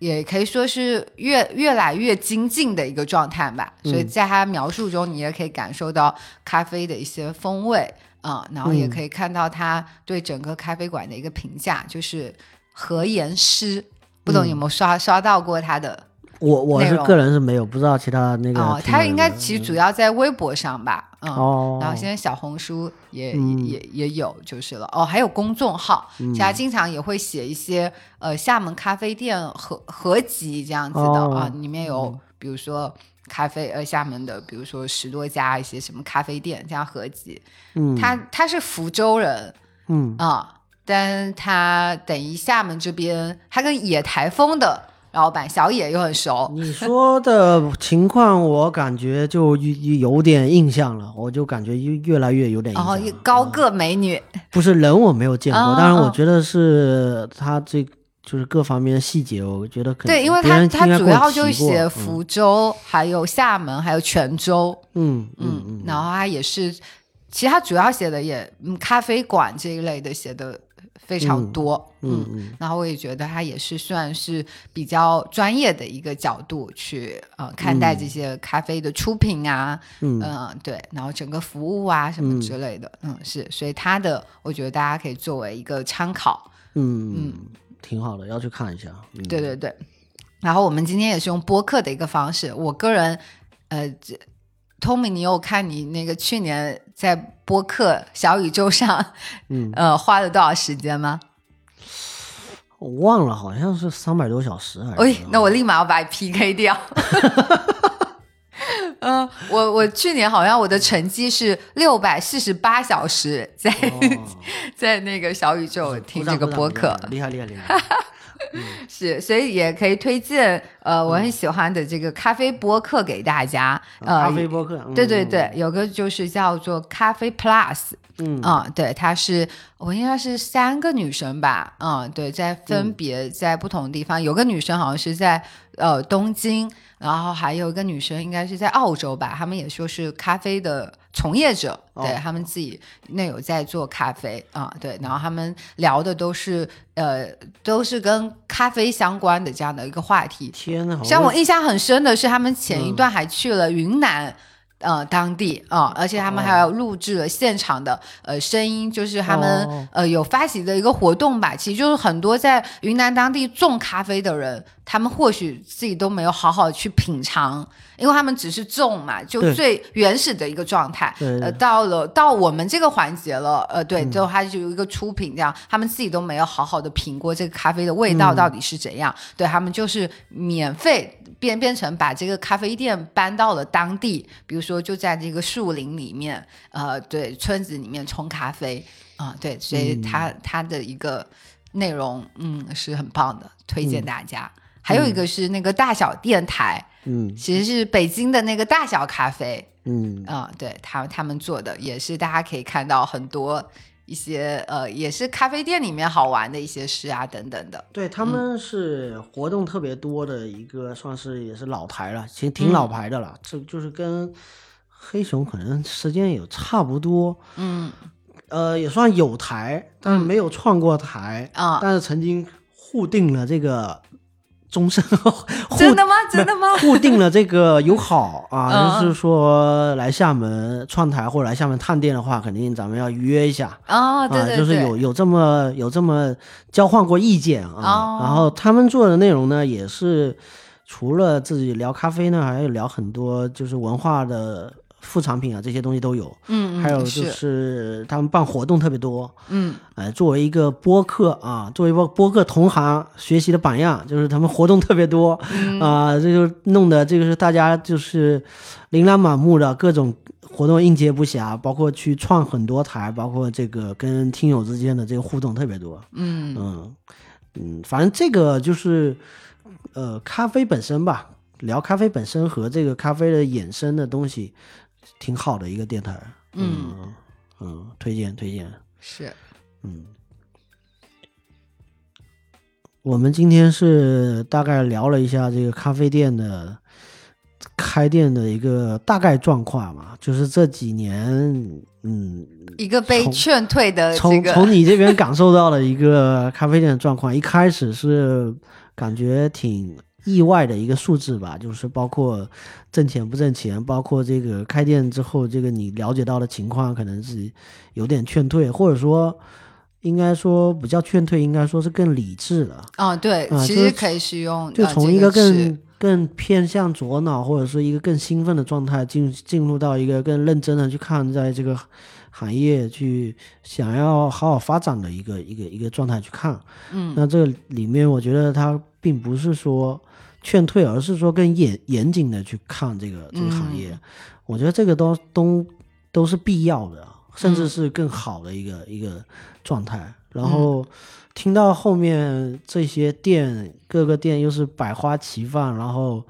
也可以说是越越来越精进的一个状态吧，所以在他描述中，你也可以感受到咖啡的一些风味啊、然后也可以看到他对整个咖啡馆的一个评价，就是何言师，不懂有没有刷、刷到过他的我我是个人是没有，不知道其他那个哦，他应该其实主要在微博上吧，嗯，哦，然后现在小红书也、嗯。也也有就是了，哦，还有公众号，嗯。其他经常也会写一些呃厦门咖啡店合合集这样子的、哦啊，里面有比如说咖啡呃厦门的，比如说十多家一些什么咖啡店这样合集，嗯。他他是福州人。嗯。啊、但他等于厦门这边，他跟野台风的老板小野又很熟，你说的情况，我感觉就有有点印象了，我就感觉越越来越有点印然后象了。一高个美女，不是人我没有见过，哦但是我哦觉得是他这就是各方面的细节，我觉得可能对，因为别他他主要就写福州，还有厦门，还有泉州，嗯嗯嗯，然后他也是，其实他主要写的也嗯咖啡馆这一类的写的非常多，嗯嗯然后我也觉得他也是算是比较专业的一个角度去呃看待这些咖啡的出品啊，嗯。呃对，然后整个服务啊什么之类的，嗯是，所以他的我觉得大家可以作为一个参考，嗯嗯，挺好的，要去看一下。嗯、对对对。然后我们今天也是用播客的一个方式。我个人，呃这，Tommy，你有看你那个去年在播客小宇宙上，嗯，呃，花了多少时间吗？我忘了，好像是三百多小时还是？哎，那我立马要把你 PK 掉。嗯、我我去年好像我的成绩是六百四十八小时在、哦。在那个小宇宙听这个播客，厉害厉害厉害！是，所以也可以推荐呃我很喜欢的这个咖啡播客给大家。呃，咖啡播客，嗯对对对，，有个就是叫做咖啡 Plus，嗯。啊、对，它是我应该是三个女生吧，嗯，对，在分别在不同的地方，有个女生好像是在呃东京，然后还有一个女生应该是在澳洲吧，他们也说是咖啡的从业者，对哦他们自己那有在做咖啡啊、对，然后他们聊的都是呃都是跟咖啡相关的这样的一个话题，天呐，像我印象很深的是，他们前一段还去了云南。呃，当地啊、而且他们还有录制了现场的、呃声音，就是他们、哦呃有发起的一个活动吧。其实就是很多在云南当地种咖啡的人，他们或许自己都没有好好去品尝，因为他们只是种嘛，就最原始的一个状态。对。呃，到了到我们这个环节了，呃，对，嗯。最后它就有一个出品，这样他们自己都没有好好的品过这个咖啡的味道嗯。到底是怎样，对他们就是免费变变成把这个咖啡店搬到了当地，比如说就在这个树林里面，呃，对，村子里面冲咖啡。啊、对，所以它、它的一个内容，嗯，是很棒的，推荐大家。还有一个是那个大小电台，嗯其实是北京的那个大小咖啡，嗯。啊、对他他们做的也是大家可以看到很多一些呃，也是咖啡店里面好玩的一些事啊等等的。对，他们是活动特别多的一个，算是也是老牌了，其实挺老牌的了。这就是跟黑熊可能时间也差不多，嗯。呃，也算有台，但是没有创过台，啊、但是曾经互定了这个终身，互真的吗？真的吗？固定了这个友好啊，嗯就是说来厦门串台或者来厦门探店的话，肯定咱们要约一下。啊，就是有有这么有这么交换过意见啊。哦然后他们做的内容呢，也是除了自己聊咖啡呢，还有聊很多就是文化的副产品啊，这些东西都有。嗯，嗯还有就是是他们办活动特别多。嗯呃，作为一个播客啊，作为一个播客同行学习的榜样，就是他们活动特别多啊、这就弄得这个是大家就是琳琅满目的各种活动应接不暇，包括去创很多台，包括这个跟听友之间的这个互动特别多。嗯嗯嗯，反正这个就是呃咖啡本身吧，聊咖啡本身和这个咖啡的衍生的东西，挺好的一个电台。嗯嗯嗯，推荐推荐。是嗯，我们今天是大概聊了一下这个咖啡店的开店的一个大概状况嘛，就是这几年，嗯，一个被劝退的这从个，从你这边感受到了一个咖啡店的状况，一开始是感觉挺意外的一个数字吧，就是包括挣钱不挣钱，包括这个开店之后，这个你了解到的情况可能是有点劝退，或者说应该说不叫劝退，应该说是更理智了。哦，对，啊就是其实可以使用，就呃从一个更、更偏向左脑，或者说一个更兴奋的状态，进进入到一个更认真的去看在这个行业，去想要好好发展的一个一个一个状态去看。嗯那这里面我觉得它并不是说劝退，而是说更严严谨的去看这个这个行业。嗯我觉得这个都都都是必要的，甚至嗯是更好的一个、一个状态。然后听到后面这些店，各个店又是百花齐放，然后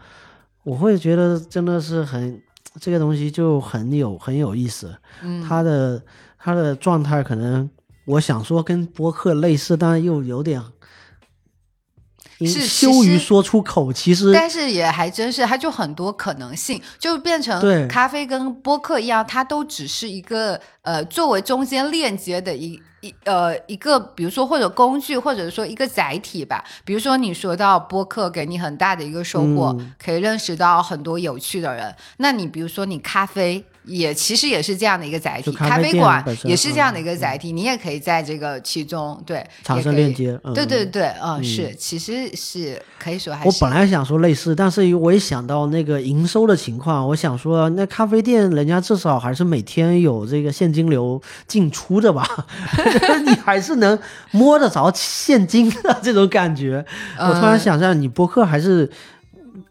我会觉得真的是很这个东西就很有很有意思。嗯，它的它的状态可能我想说跟播客类似，但又有点因是羞于说出口。其实但是也还真是，它就很多可能性，就变成咖啡跟播客一样，它都只是一个呃作为中间链接的一一呃一个，比如说或者工具，或者说一个载体吧。比如说你说到播客给你很大的一个收获，嗯可以认识到很多有趣的人。那你比如说你咖啡。也其实也是这样的一个载体，咖啡馆也是这样的一个载体，你也可以在这个其中对产生链接嗯对对对，嗯，是，其实是可以说还是我本来想说类似，但是我一想到那个营收的情况，我想说那咖啡店人家至少还是每天有这个现金流进出的吧，你还是能摸得着现金的这种感觉。我突然嗯想象，你播客还是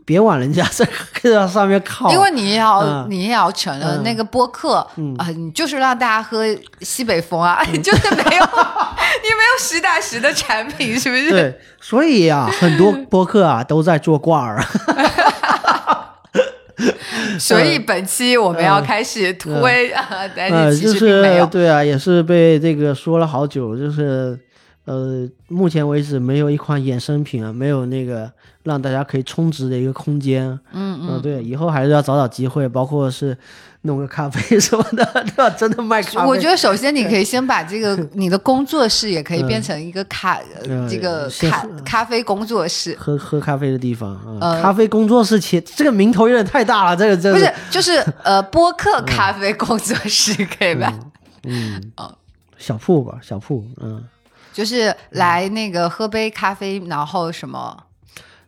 别往人家这个上面靠，因为你也要、嗯。你也要承认，嗯。那个播客啊、你就是让大家喝西北风啊，你 就是没有 你没有实打实的产品，是不是？对，所以啊，很多播客啊都在做挂儿。所以本期我们要开始推啊，但呃，是其就实并没有。是对啊，也是被这个说了好久，就是呃，目前为止没有一款衍生品啊，没有那个让大家可以充值的一个空间。嗯嗯、对，以后还是要找找机会，包括是弄个咖啡什么的，对吧？真的卖咖啡，我觉得首先你可以先把这个 你的工作室也可以变成一个咖、这个咖咖啡工作室，喝喝咖啡的地方啊，呃咖啡工作室前这个名头有点太大了，这个这个不是就是呃播客咖啡工作室可以吧？嗯，哦小铺吧，小铺，嗯。就是来那个喝杯咖啡，然后什么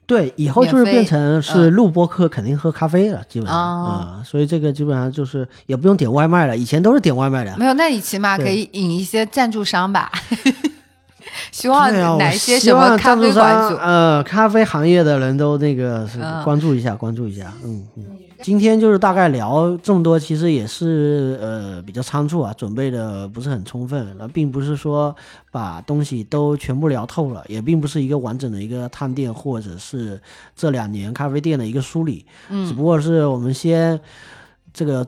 对，以后就是变成是录播客，肯定喝咖啡了，基本上哦啊、所以这个基本上就是也不用点外卖了，以前都是点外卖的。没有？那你起码可以引一些赞助商吧？希望哪一些什么希望咖啡商馆主？呃，咖啡行业的人都那个是嗯关注一下，关注一下，嗯嗯。今天就是大概聊这么多，其实也是呃比较仓促啊，准备的不是很充分。那并不是说把东西都全部聊透了，也并不是一个完整的一个探店或者是这两年咖啡店的一个梳理。嗯，只不过是我们先这个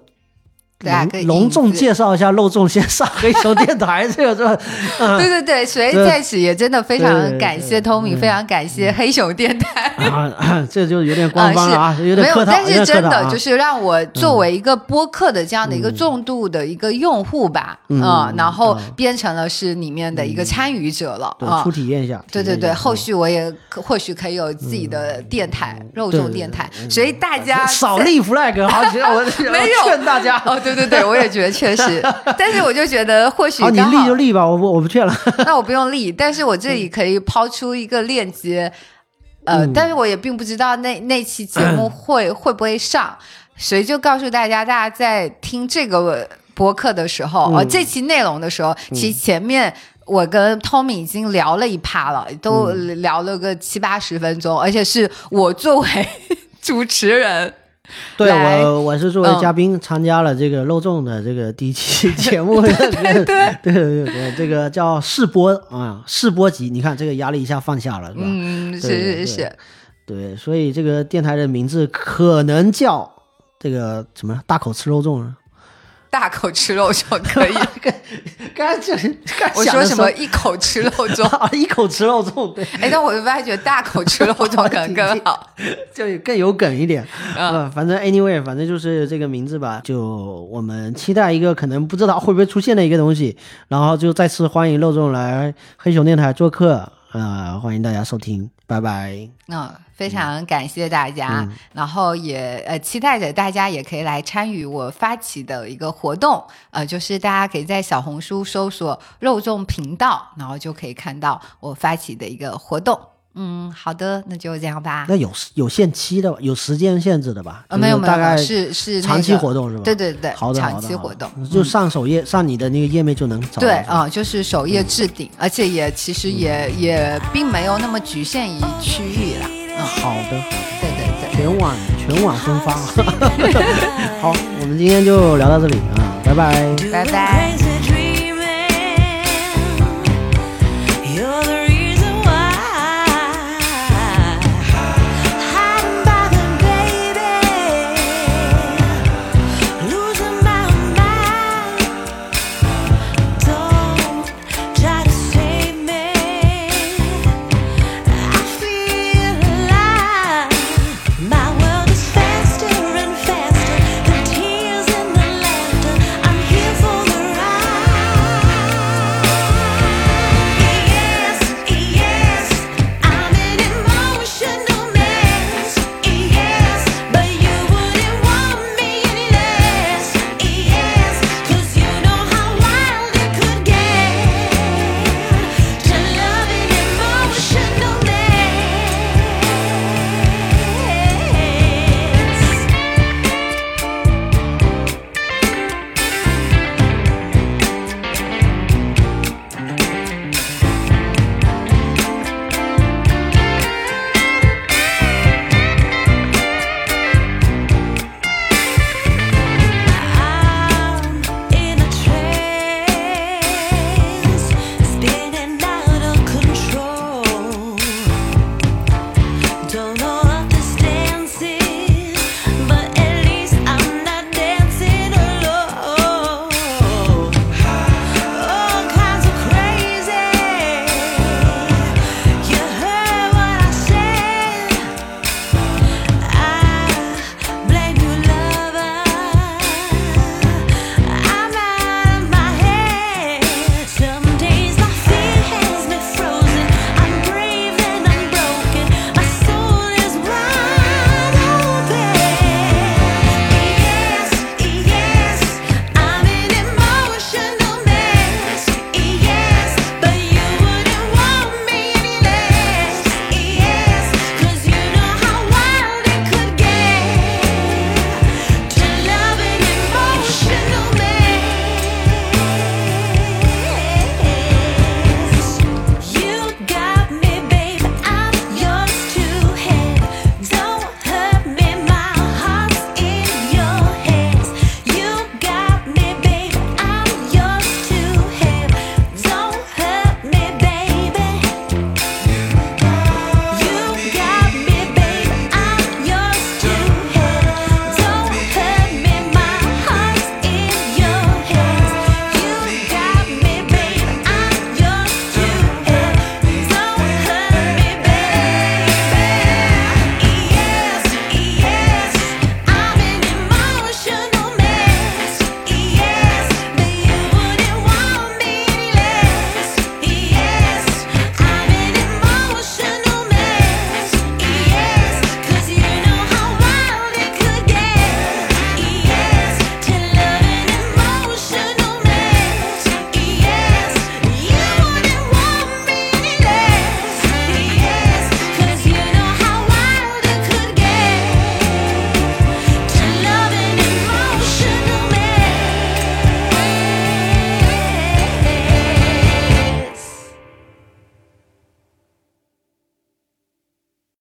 隆隆重介绍一下，肉粽先上黑熊电台，这个是吧？嗯对对对，所以在此也真的非常感谢对 Tommy，非常感谢黑熊电台。啊，这就有点官方了啊，没有，有点客套，但是真的就是让我作为一个播客的这样的一个重度的一个用户吧，嗯嗯，然后嗯变成了是里面的一个参与者了初。体验一下。对对对，后续我也可或许可以有自己的电台，肉粽电台，所以大家 少立 flag，好，其实我 没有我劝大家。哦，对对对对，我也觉得确实，但是我就觉得或许，你立就立吧，我不我不去了。那我不用立，但是我这里可以抛出一个链接，呃，但是我也并不知道那那期节目会、会不会上，所以就告诉大家，大家在听这个播客的时候，呃，这期内容的时候，其实前面。我跟 Tommy 已经聊了一趴了，都聊了个七八十分钟，而且是我作为主持人，对我我是作为嗯嘉宾参加了这个肉粽的这个第一期 节目，对对对对对，这个叫试播啊试播集，你看这个压力一下放下了，是吧？嗯，是对对对是是，对，所以这个电台的名字可能叫这个什么大口吃肉粽啊。大口吃肉就可以。刚才就是我说什么一口吃肉粽，啊，一口吃肉粽，对，哎，但我就发觉大口吃肉粽可能更好。就更有梗一点。嗯呃，反正 anyway，反正就是这个名字吧，就我们期待一个可能不知道会不会出现的一个东西，然后就再次欢迎肉粽来黑熊电台做客，呃，欢迎大家收听，拜拜。嗯，非常感谢大家，然后也呃期待着大家也可以来参与我发起的一个活动，呃，就是大家可以在小红书搜索“肉粽频道”，然后就可以看到我发起的一个活动。嗯，好的，那就这样吧。那有有限期的吧，有时间限制的吧？呃，没有没有，大概是是、长期活动是吧？对对对，好的，好长的好的期活动。就上首页上你的那个页面就能找到。对啊、就是首页置顶，而且也其实也也并没有那么局限于区域啦。嗯，好的，对对对。全网全网分发。好，我们今天就聊到这里啊，拜拜。拜拜。